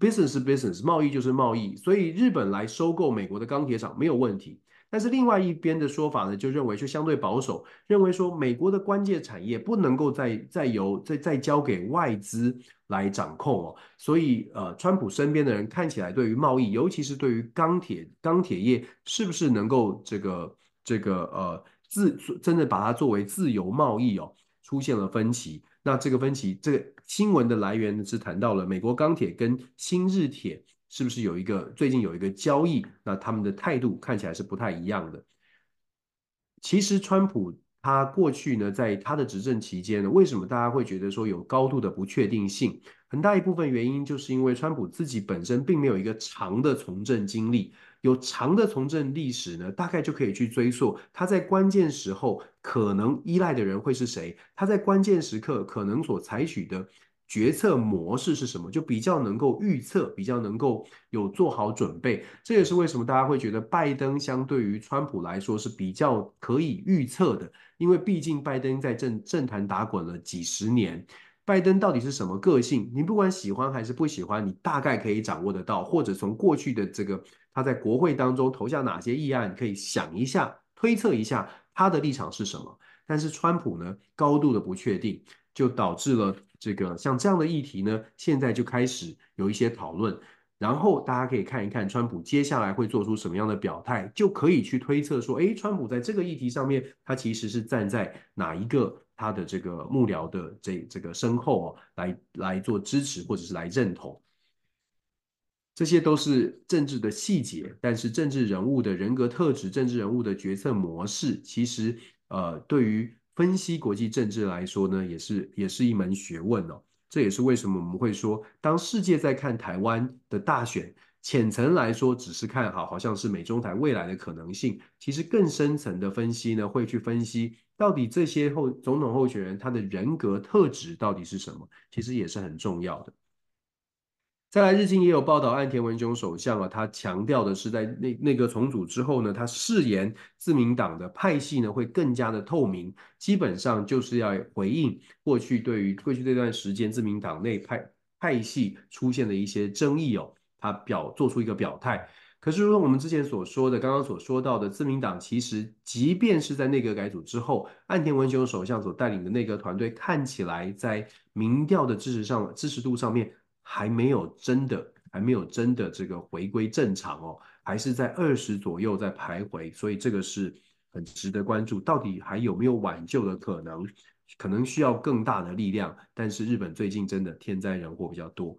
business business，贸易就是贸易，所以日本来收购美国的钢铁厂没有问题。但是另外一边的说法呢，就认为就相对保守，认为说美国的关键产业不能够再再由再再交给外资来掌控哦。所以呃，川普身边的人看起来对于贸易，尤其是对于钢铁钢铁业，是不是能够这个这个呃自真的把它作为自由贸易哦，出现了分歧。那这个分歧，这个新闻的来源是谈到了美国钢铁跟新日铁是不是有一个最近有一个交易？那他们的态度看起来是不太一样的。其实川普他过去呢，在他的执政期间呢，为什么大家会觉得说有高度的不确定性？很大一部分原因就是因为川普自己本身并没有一个长的从政经历。有长的从政历史呢，大概就可以去追溯他在关键时候可能依赖的人会是谁，他在关键时刻可能所采取的决策模式是什么，就比较能够预测，比较能够有做好准备。这也是为什么大家会觉得拜登相对于川普来说是比较可以预测的，因为毕竟拜登在政政坛打滚了几十年。拜登到底是什么个性？你不管喜欢还是不喜欢，你大概可以掌握得到，或者从过去的这个他在国会当中投下哪些议案，可以想一下、推测一下他的立场是什么。但是川普呢，高度的不确定，就导致了这个像这样的议题呢，现在就开始有一些讨论。然后大家可以看一看川普接下来会做出什么样的表态，就可以去推测说，诶，川普在这个议题上面，他其实是站在哪一个他的这个幕僚的这这个身后哦，来来做支持或者是来认同。这些都是政治的细节，但是政治人物的人格特质、政治人物的决策模式，其实呃，对于分析国际政治来说呢，也是也是一门学问哦。这也是为什么我们会说，当世界在看台湾的大选，浅层来说只是看好，好像是美中台未来的可能性。其实更深层的分析呢，会去分析到底这些候总统候选人他的人格特质到底是什么，其实也是很重要的。再来，日经也有报道，岸田文雄首相啊，他强调的是，在那那个重组之后呢，他誓言自民党的派系呢会更加的透明，基本上就是要回应过去对于过去这段时间自民党内派派系出现的一些争议哦，他表做出一个表态。可是，如果我们之前所说的，刚刚所说到的，自民党其实即便是在内阁改组之后，岸田文雄首相所带领的内阁团队看起来在民调的支持上支持度上面。还没有真的，还没有真的这个回归正常哦，还是在二十左右在徘徊，所以这个是很值得关注。到底还有没有挽救的可能？可能需要更大的力量。但是日本最近真的天灾人祸比较多。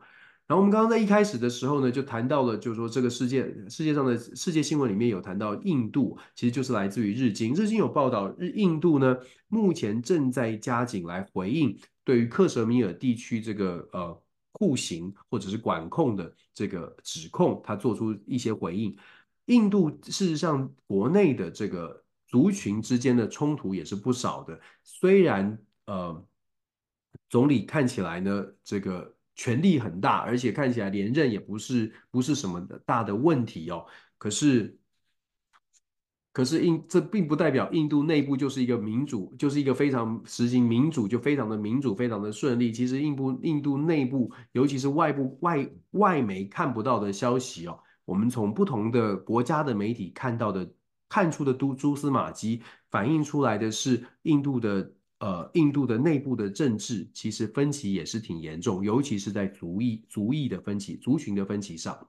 然后我们刚刚在一开始的时候呢，就谈到了，就是说这个世界世界上的世界新闻里面有谈到印度，其实就是来自于日经。日经有报道，日印度呢目前正在加紧来回应对于克什米尔地区这个呃。酷刑或者是管控的这个指控，他做出一些回应。印度事实上国内的这个族群之间的冲突也是不少的。虽然呃总理看起来呢这个权力很大，而且看起来连任也不是不是什么大的问题哦，可是。可是印这并不代表印度内部就是一个民主，就是一个非常实行民主就非常的民主，非常的顺利。其实印度印度内部，尤其是外部外外媒看不到的消息哦，我们从不同的国家的媒体看到的看出的都蛛丝马迹，反映出来的是印度的呃印度的内部的政治其实分歧也是挺严重，尤其是在族裔族裔的分歧、族群的分歧上。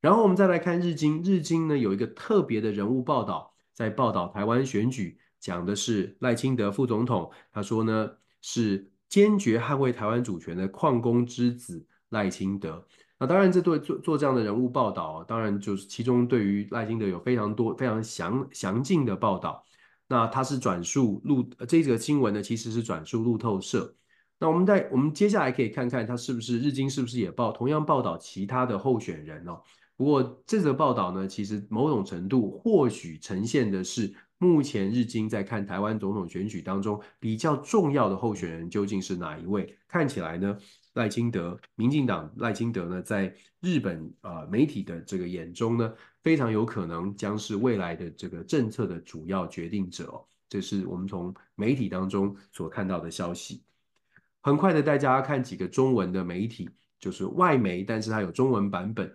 然后我们再来看日经，日经呢有一个特别的人物报道，在报道台湾选举，讲的是赖清德副总统，他说呢是坚决捍卫台湾主权的矿工之子赖清德。那当然，这对做做这样的人物报道，当然就是其中对于赖清德有非常多非常详详尽的报道。那他是转述路这则新闻呢，其实是转述路透社。那我们在我们接下来可以看看他是不是日经是不是也报同样报道其他的候选人哦。不过这则报道呢，其实某种程度或许呈现的是目前日经在看台湾总统选举当中比较重要的候选人究竟是哪一位？看起来呢，赖清德，民进党赖清德呢，在日本呃媒体的这个眼中呢，非常有可能将是未来的这个政策的主要决定者。这是我们从媒体当中所看到的消息。很快的大家看几个中文的媒体，就是外媒，但是它有中文版本。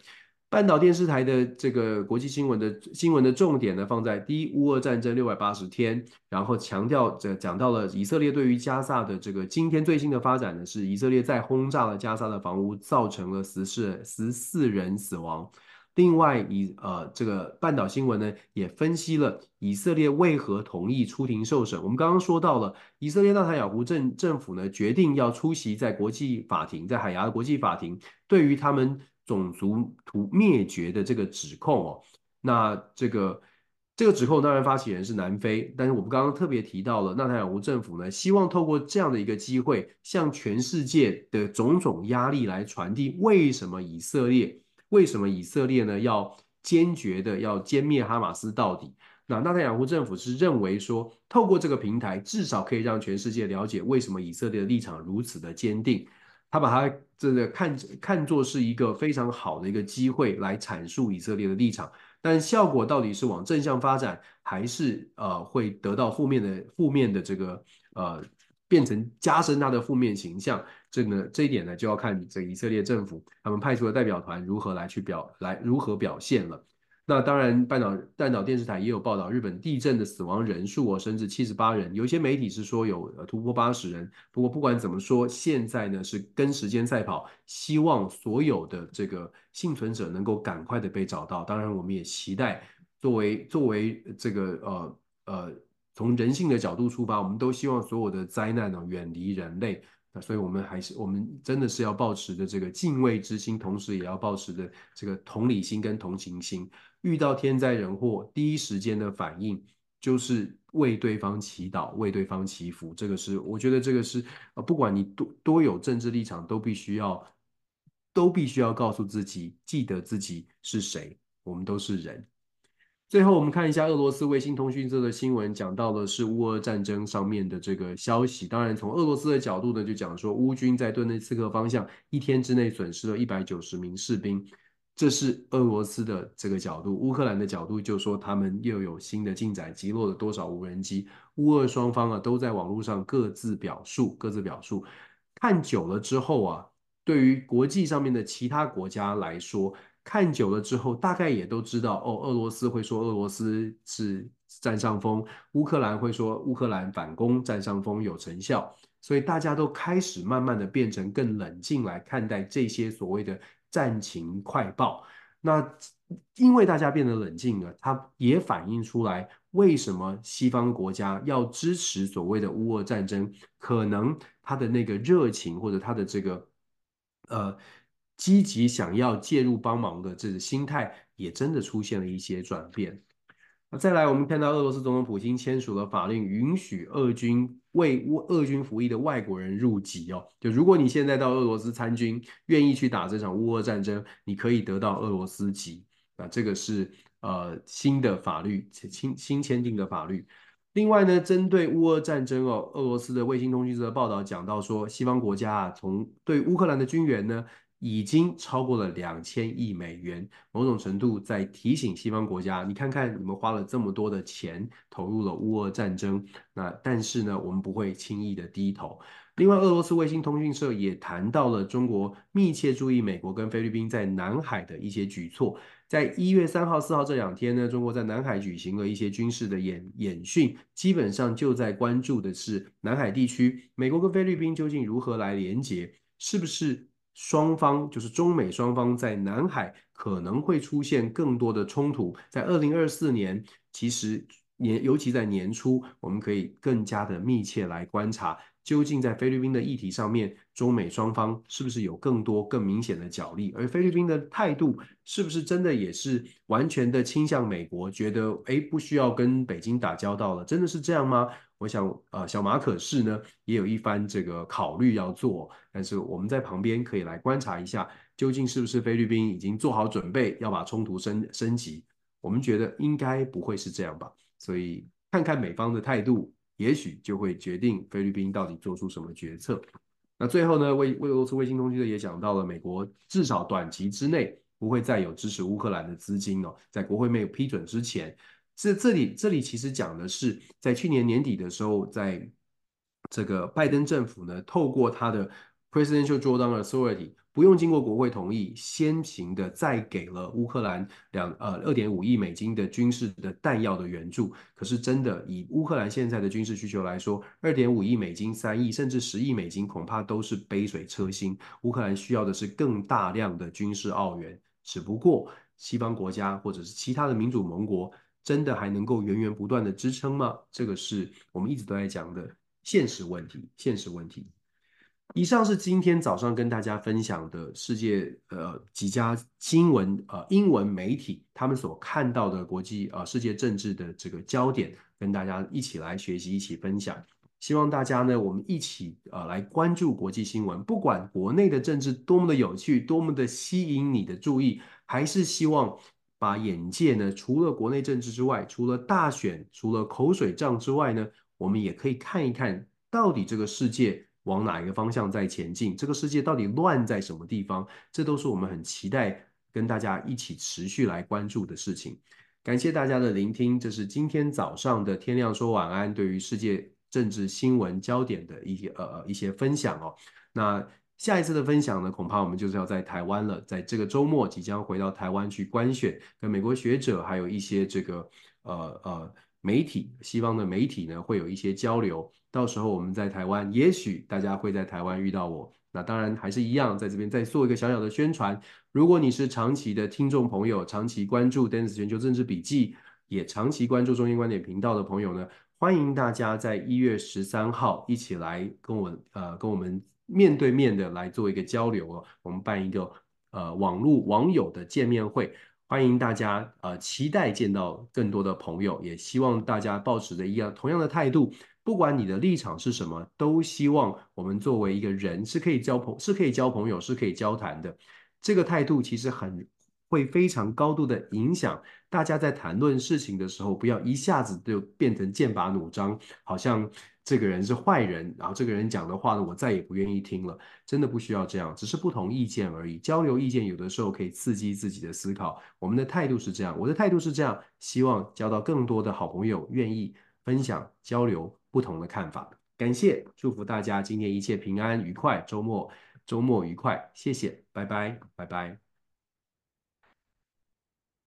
半岛电视台的这个国际新闻的新闻的重点呢，放在第一，乌俄战争六百八十天，然后强调这讲到了以色列对于加萨的这个今天最新的发展呢，是以色列在轰炸了加萨的房屋，造成了十四十四人死亡。另外以呃这个半岛新闻呢，也分析了以色列为何同意出庭受审。我们刚刚说到了以色列纳坦雅胡政政府呢，决定要出席在国际法庭，在海牙的国际法庭，对于他们。种族屠灭绝的这个指控哦，那这个这个指控当然发起人是南非，但是我们刚刚特别提到了纳坦雅胡政府呢，希望透过这样的一个机会，向全世界的种种压力来传递为什么以色列为什么以色列呢要坚决的要歼灭哈马斯到底？那纳坦雅胡政府是认为说，透过这个平台，至少可以让全世界了解为什么以色列的立场如此的坚定。他把它这个看看作是一个非常好的一个机会来阐述以色列的立场，但效果到底是往正向发展，还是呃会得到负面的负面的这个呃变成加深他的负面形象？这个呢这一点呢就要看这个以色列政府他们派出的代表团如何来去表来如何表现了。那当然，半岛半岛电视台也有报道，日本地震的死亡人数哦，甚至七十八人。有些媒体是说有突破八十人。不过不管怎么说，现在呢是跟时间赛跑，希望所有的这个幸存者能够赶快的被找到。当然，我们也期待作为作为这个呃呃从人性的角度出发，我们都希望所有的灾难呢远离人类。所以，我们还是我们真的是要保持的这个敬畏之心，同时也要保持的这个同理心跟同情心。遇到天灾人祸，第一时间的反应就是为对方祈祷，为对方祈福。这个是我觉得这个是呃，不管你多多有政治立场，都必须要都必须要告诉自己，记得自己是谁，我们都是人。最后，我们看一下俄罗斯卫星通讯社的新闻，讲到的是乌俄战争上面的这个消息。当然，从俄罗斯的角度呢，就讲说乌军在顿内茨克方向一天之内损失了一百九十名士兵，这是俄罗斯的这个角度。乌克兰的角度就说他们又有新的进展，击落了多少无人机。乌俄双方啊都在网络上各自表述，各自表述。看久了之后啊，对于国际上面的其他国家来说。看久了之后，大概也都知道哦。俄罗斯会说俄罗斯是占上风，乌克兰会说乌克兰反攻占上风有成效，所以大家都开始慢慢的变成更冷静来看待这些所谓的战情快报。那因为大家变得冷静了，它也反映出来为什么西方国家要支持所谓的乌俄战争，可能他的那个热情或者他的这个呃。积极想要介入帮忙的这个心态，也真的出现了一些转变。那再来，我们看到俄罗斯总统普京签署了法令，允许俄军为俄军服役的外国人入籍哦。就如果你现在到俄罗斯参军，愿意去打这场乌俄战争，你可以得到俄罗斯籍。那这个是呃新的法律，新新签订的法律。另外呢，针对乌俄战争哦，俄罗斯的卫星通讯社报道讲到说，西方国家啊，从对乌克兰的军援呢。已经超过了两千亿美元，某种程度在提醒西方国家，你看看你们花了这么多的钱投入了乌俄战争，那但是呢，我们不会轻易的低头。另外，俄罗斯卫星通讯社也谈到了中国密切注意美国跟菲律宾在南海的一些举措。在一月三号、四号这两天呢，中国在南海举行了一些军事的演演训，基本上就在关注的是南海地区，美国跟菲律宾究竟如何来连结，是不是？双方就是中美双方在南海可能会出现更多的冲突，在二零二四年，其实年尤其在年初，我们可以更加的密切来观察。究竟在菲律宾的议题上面，中美双方是不是有更多更明显的角力？而菲律宾的态度是不是真的也是完全的倾向美国？觉得诶不需要跟北京打交道了，真的是这样吗？我想呃小马可是呢也有一番这个考虑要做，但是我们在旁边可以来观察一下，究竟是不是菲律宾已经做好准备要把冲突升升级？我们觉得应该不会是这样吧，所以看看美方的态度。也许就会决定菲律宾到底做出什么决策。那最后呢，卫俄罗斯卫星通讯社也讲到了，美国至少短期之内不会再有支持乌克兰的资金哦，在国会没有批准之前，这这里这里其实讲的是，在去年年底的时候，在这个拜登政府呢，透过他的 Presidential Drawdown Authority。不用经过国会同意，先行的再给了乌克兰两呃二点五亿美金的军事的弹药的援助。可是真的以乌克兰现在的军事需求来说，二点五亿美金、三亿甚至十亿美金，恐怕都是杯水车薪。乌克兰需要的是更大量的军事澳元。只不过西方国家或者是其他的民主盟国，真的还能够源源不断的支撑吗？这个是我们一直都在讲的现实问题，现实问题。以上是今天早上跟大家分享的世界呃几家新闻呃英文媒体他们所看到的国际呃世界政治的这个焦点，跟大家一起来学习，一起分享。希望大家呢，我们一起呃来关注国际新闻，不管国内的政治多么的有趣，多么的吸引你的注意，还是希望把眼界呢，除了国内政治之外，除了大选，除了口水仗之外呢，我们也可以看一看到底这个世界。往哪一个方向在前进？这个世界到底乱在什么地方？这都是我们很期待跟大家一起持续来关注的事情。感谢大家的聆听，这是今天早上的天亮说晚安，对于世界政治新闻焦点的一些呃一些分享哦。那下一次的分享呢，恐怕我们就是要在台湾了，在这个周末即将回到台湾去观选，跟美国学者还有一些这个呃呃媒体，西方的媒体呢会有一些交流。到时候我们在台湾，也许大家会在台湾遇到我。那当然还是一样，在这边再做一个小小的宣传。如果你是长期的听众朋友，长期关注 Dennis 全球政治笔记，也长期关注中英观点频道的朋友呢，欢迎大家在一月十三号一起来跟我呃跟我们面对面的来做一个交流哦。我们办一个呃网络网友的见面会，欢迎大家呃期待见到更多的朋友，也希望大家保持着一样同样的态度。不管你的立场是什么，都希望我们作为一个人是可以交朋是可以交朋友，是可以交谈的。这个态度其实很会非常高度的影响大家在谈论事情的时候，不要一下子就变成剑拔弩张，好像这个人是坏人，然后这个人讲的话呢，我再也不愿意听了。真的不需要这样，只是不同意见而已。交流意见有的时候可以刺激自己的思考。我们的态度是这样，我的态度是这样，希望交到更多的好朋友，愿意分享交流。不同的看法，感谢，祝福大家今天一切平安愉快，周末周末愉快，谢谢，拜拜，拜拜。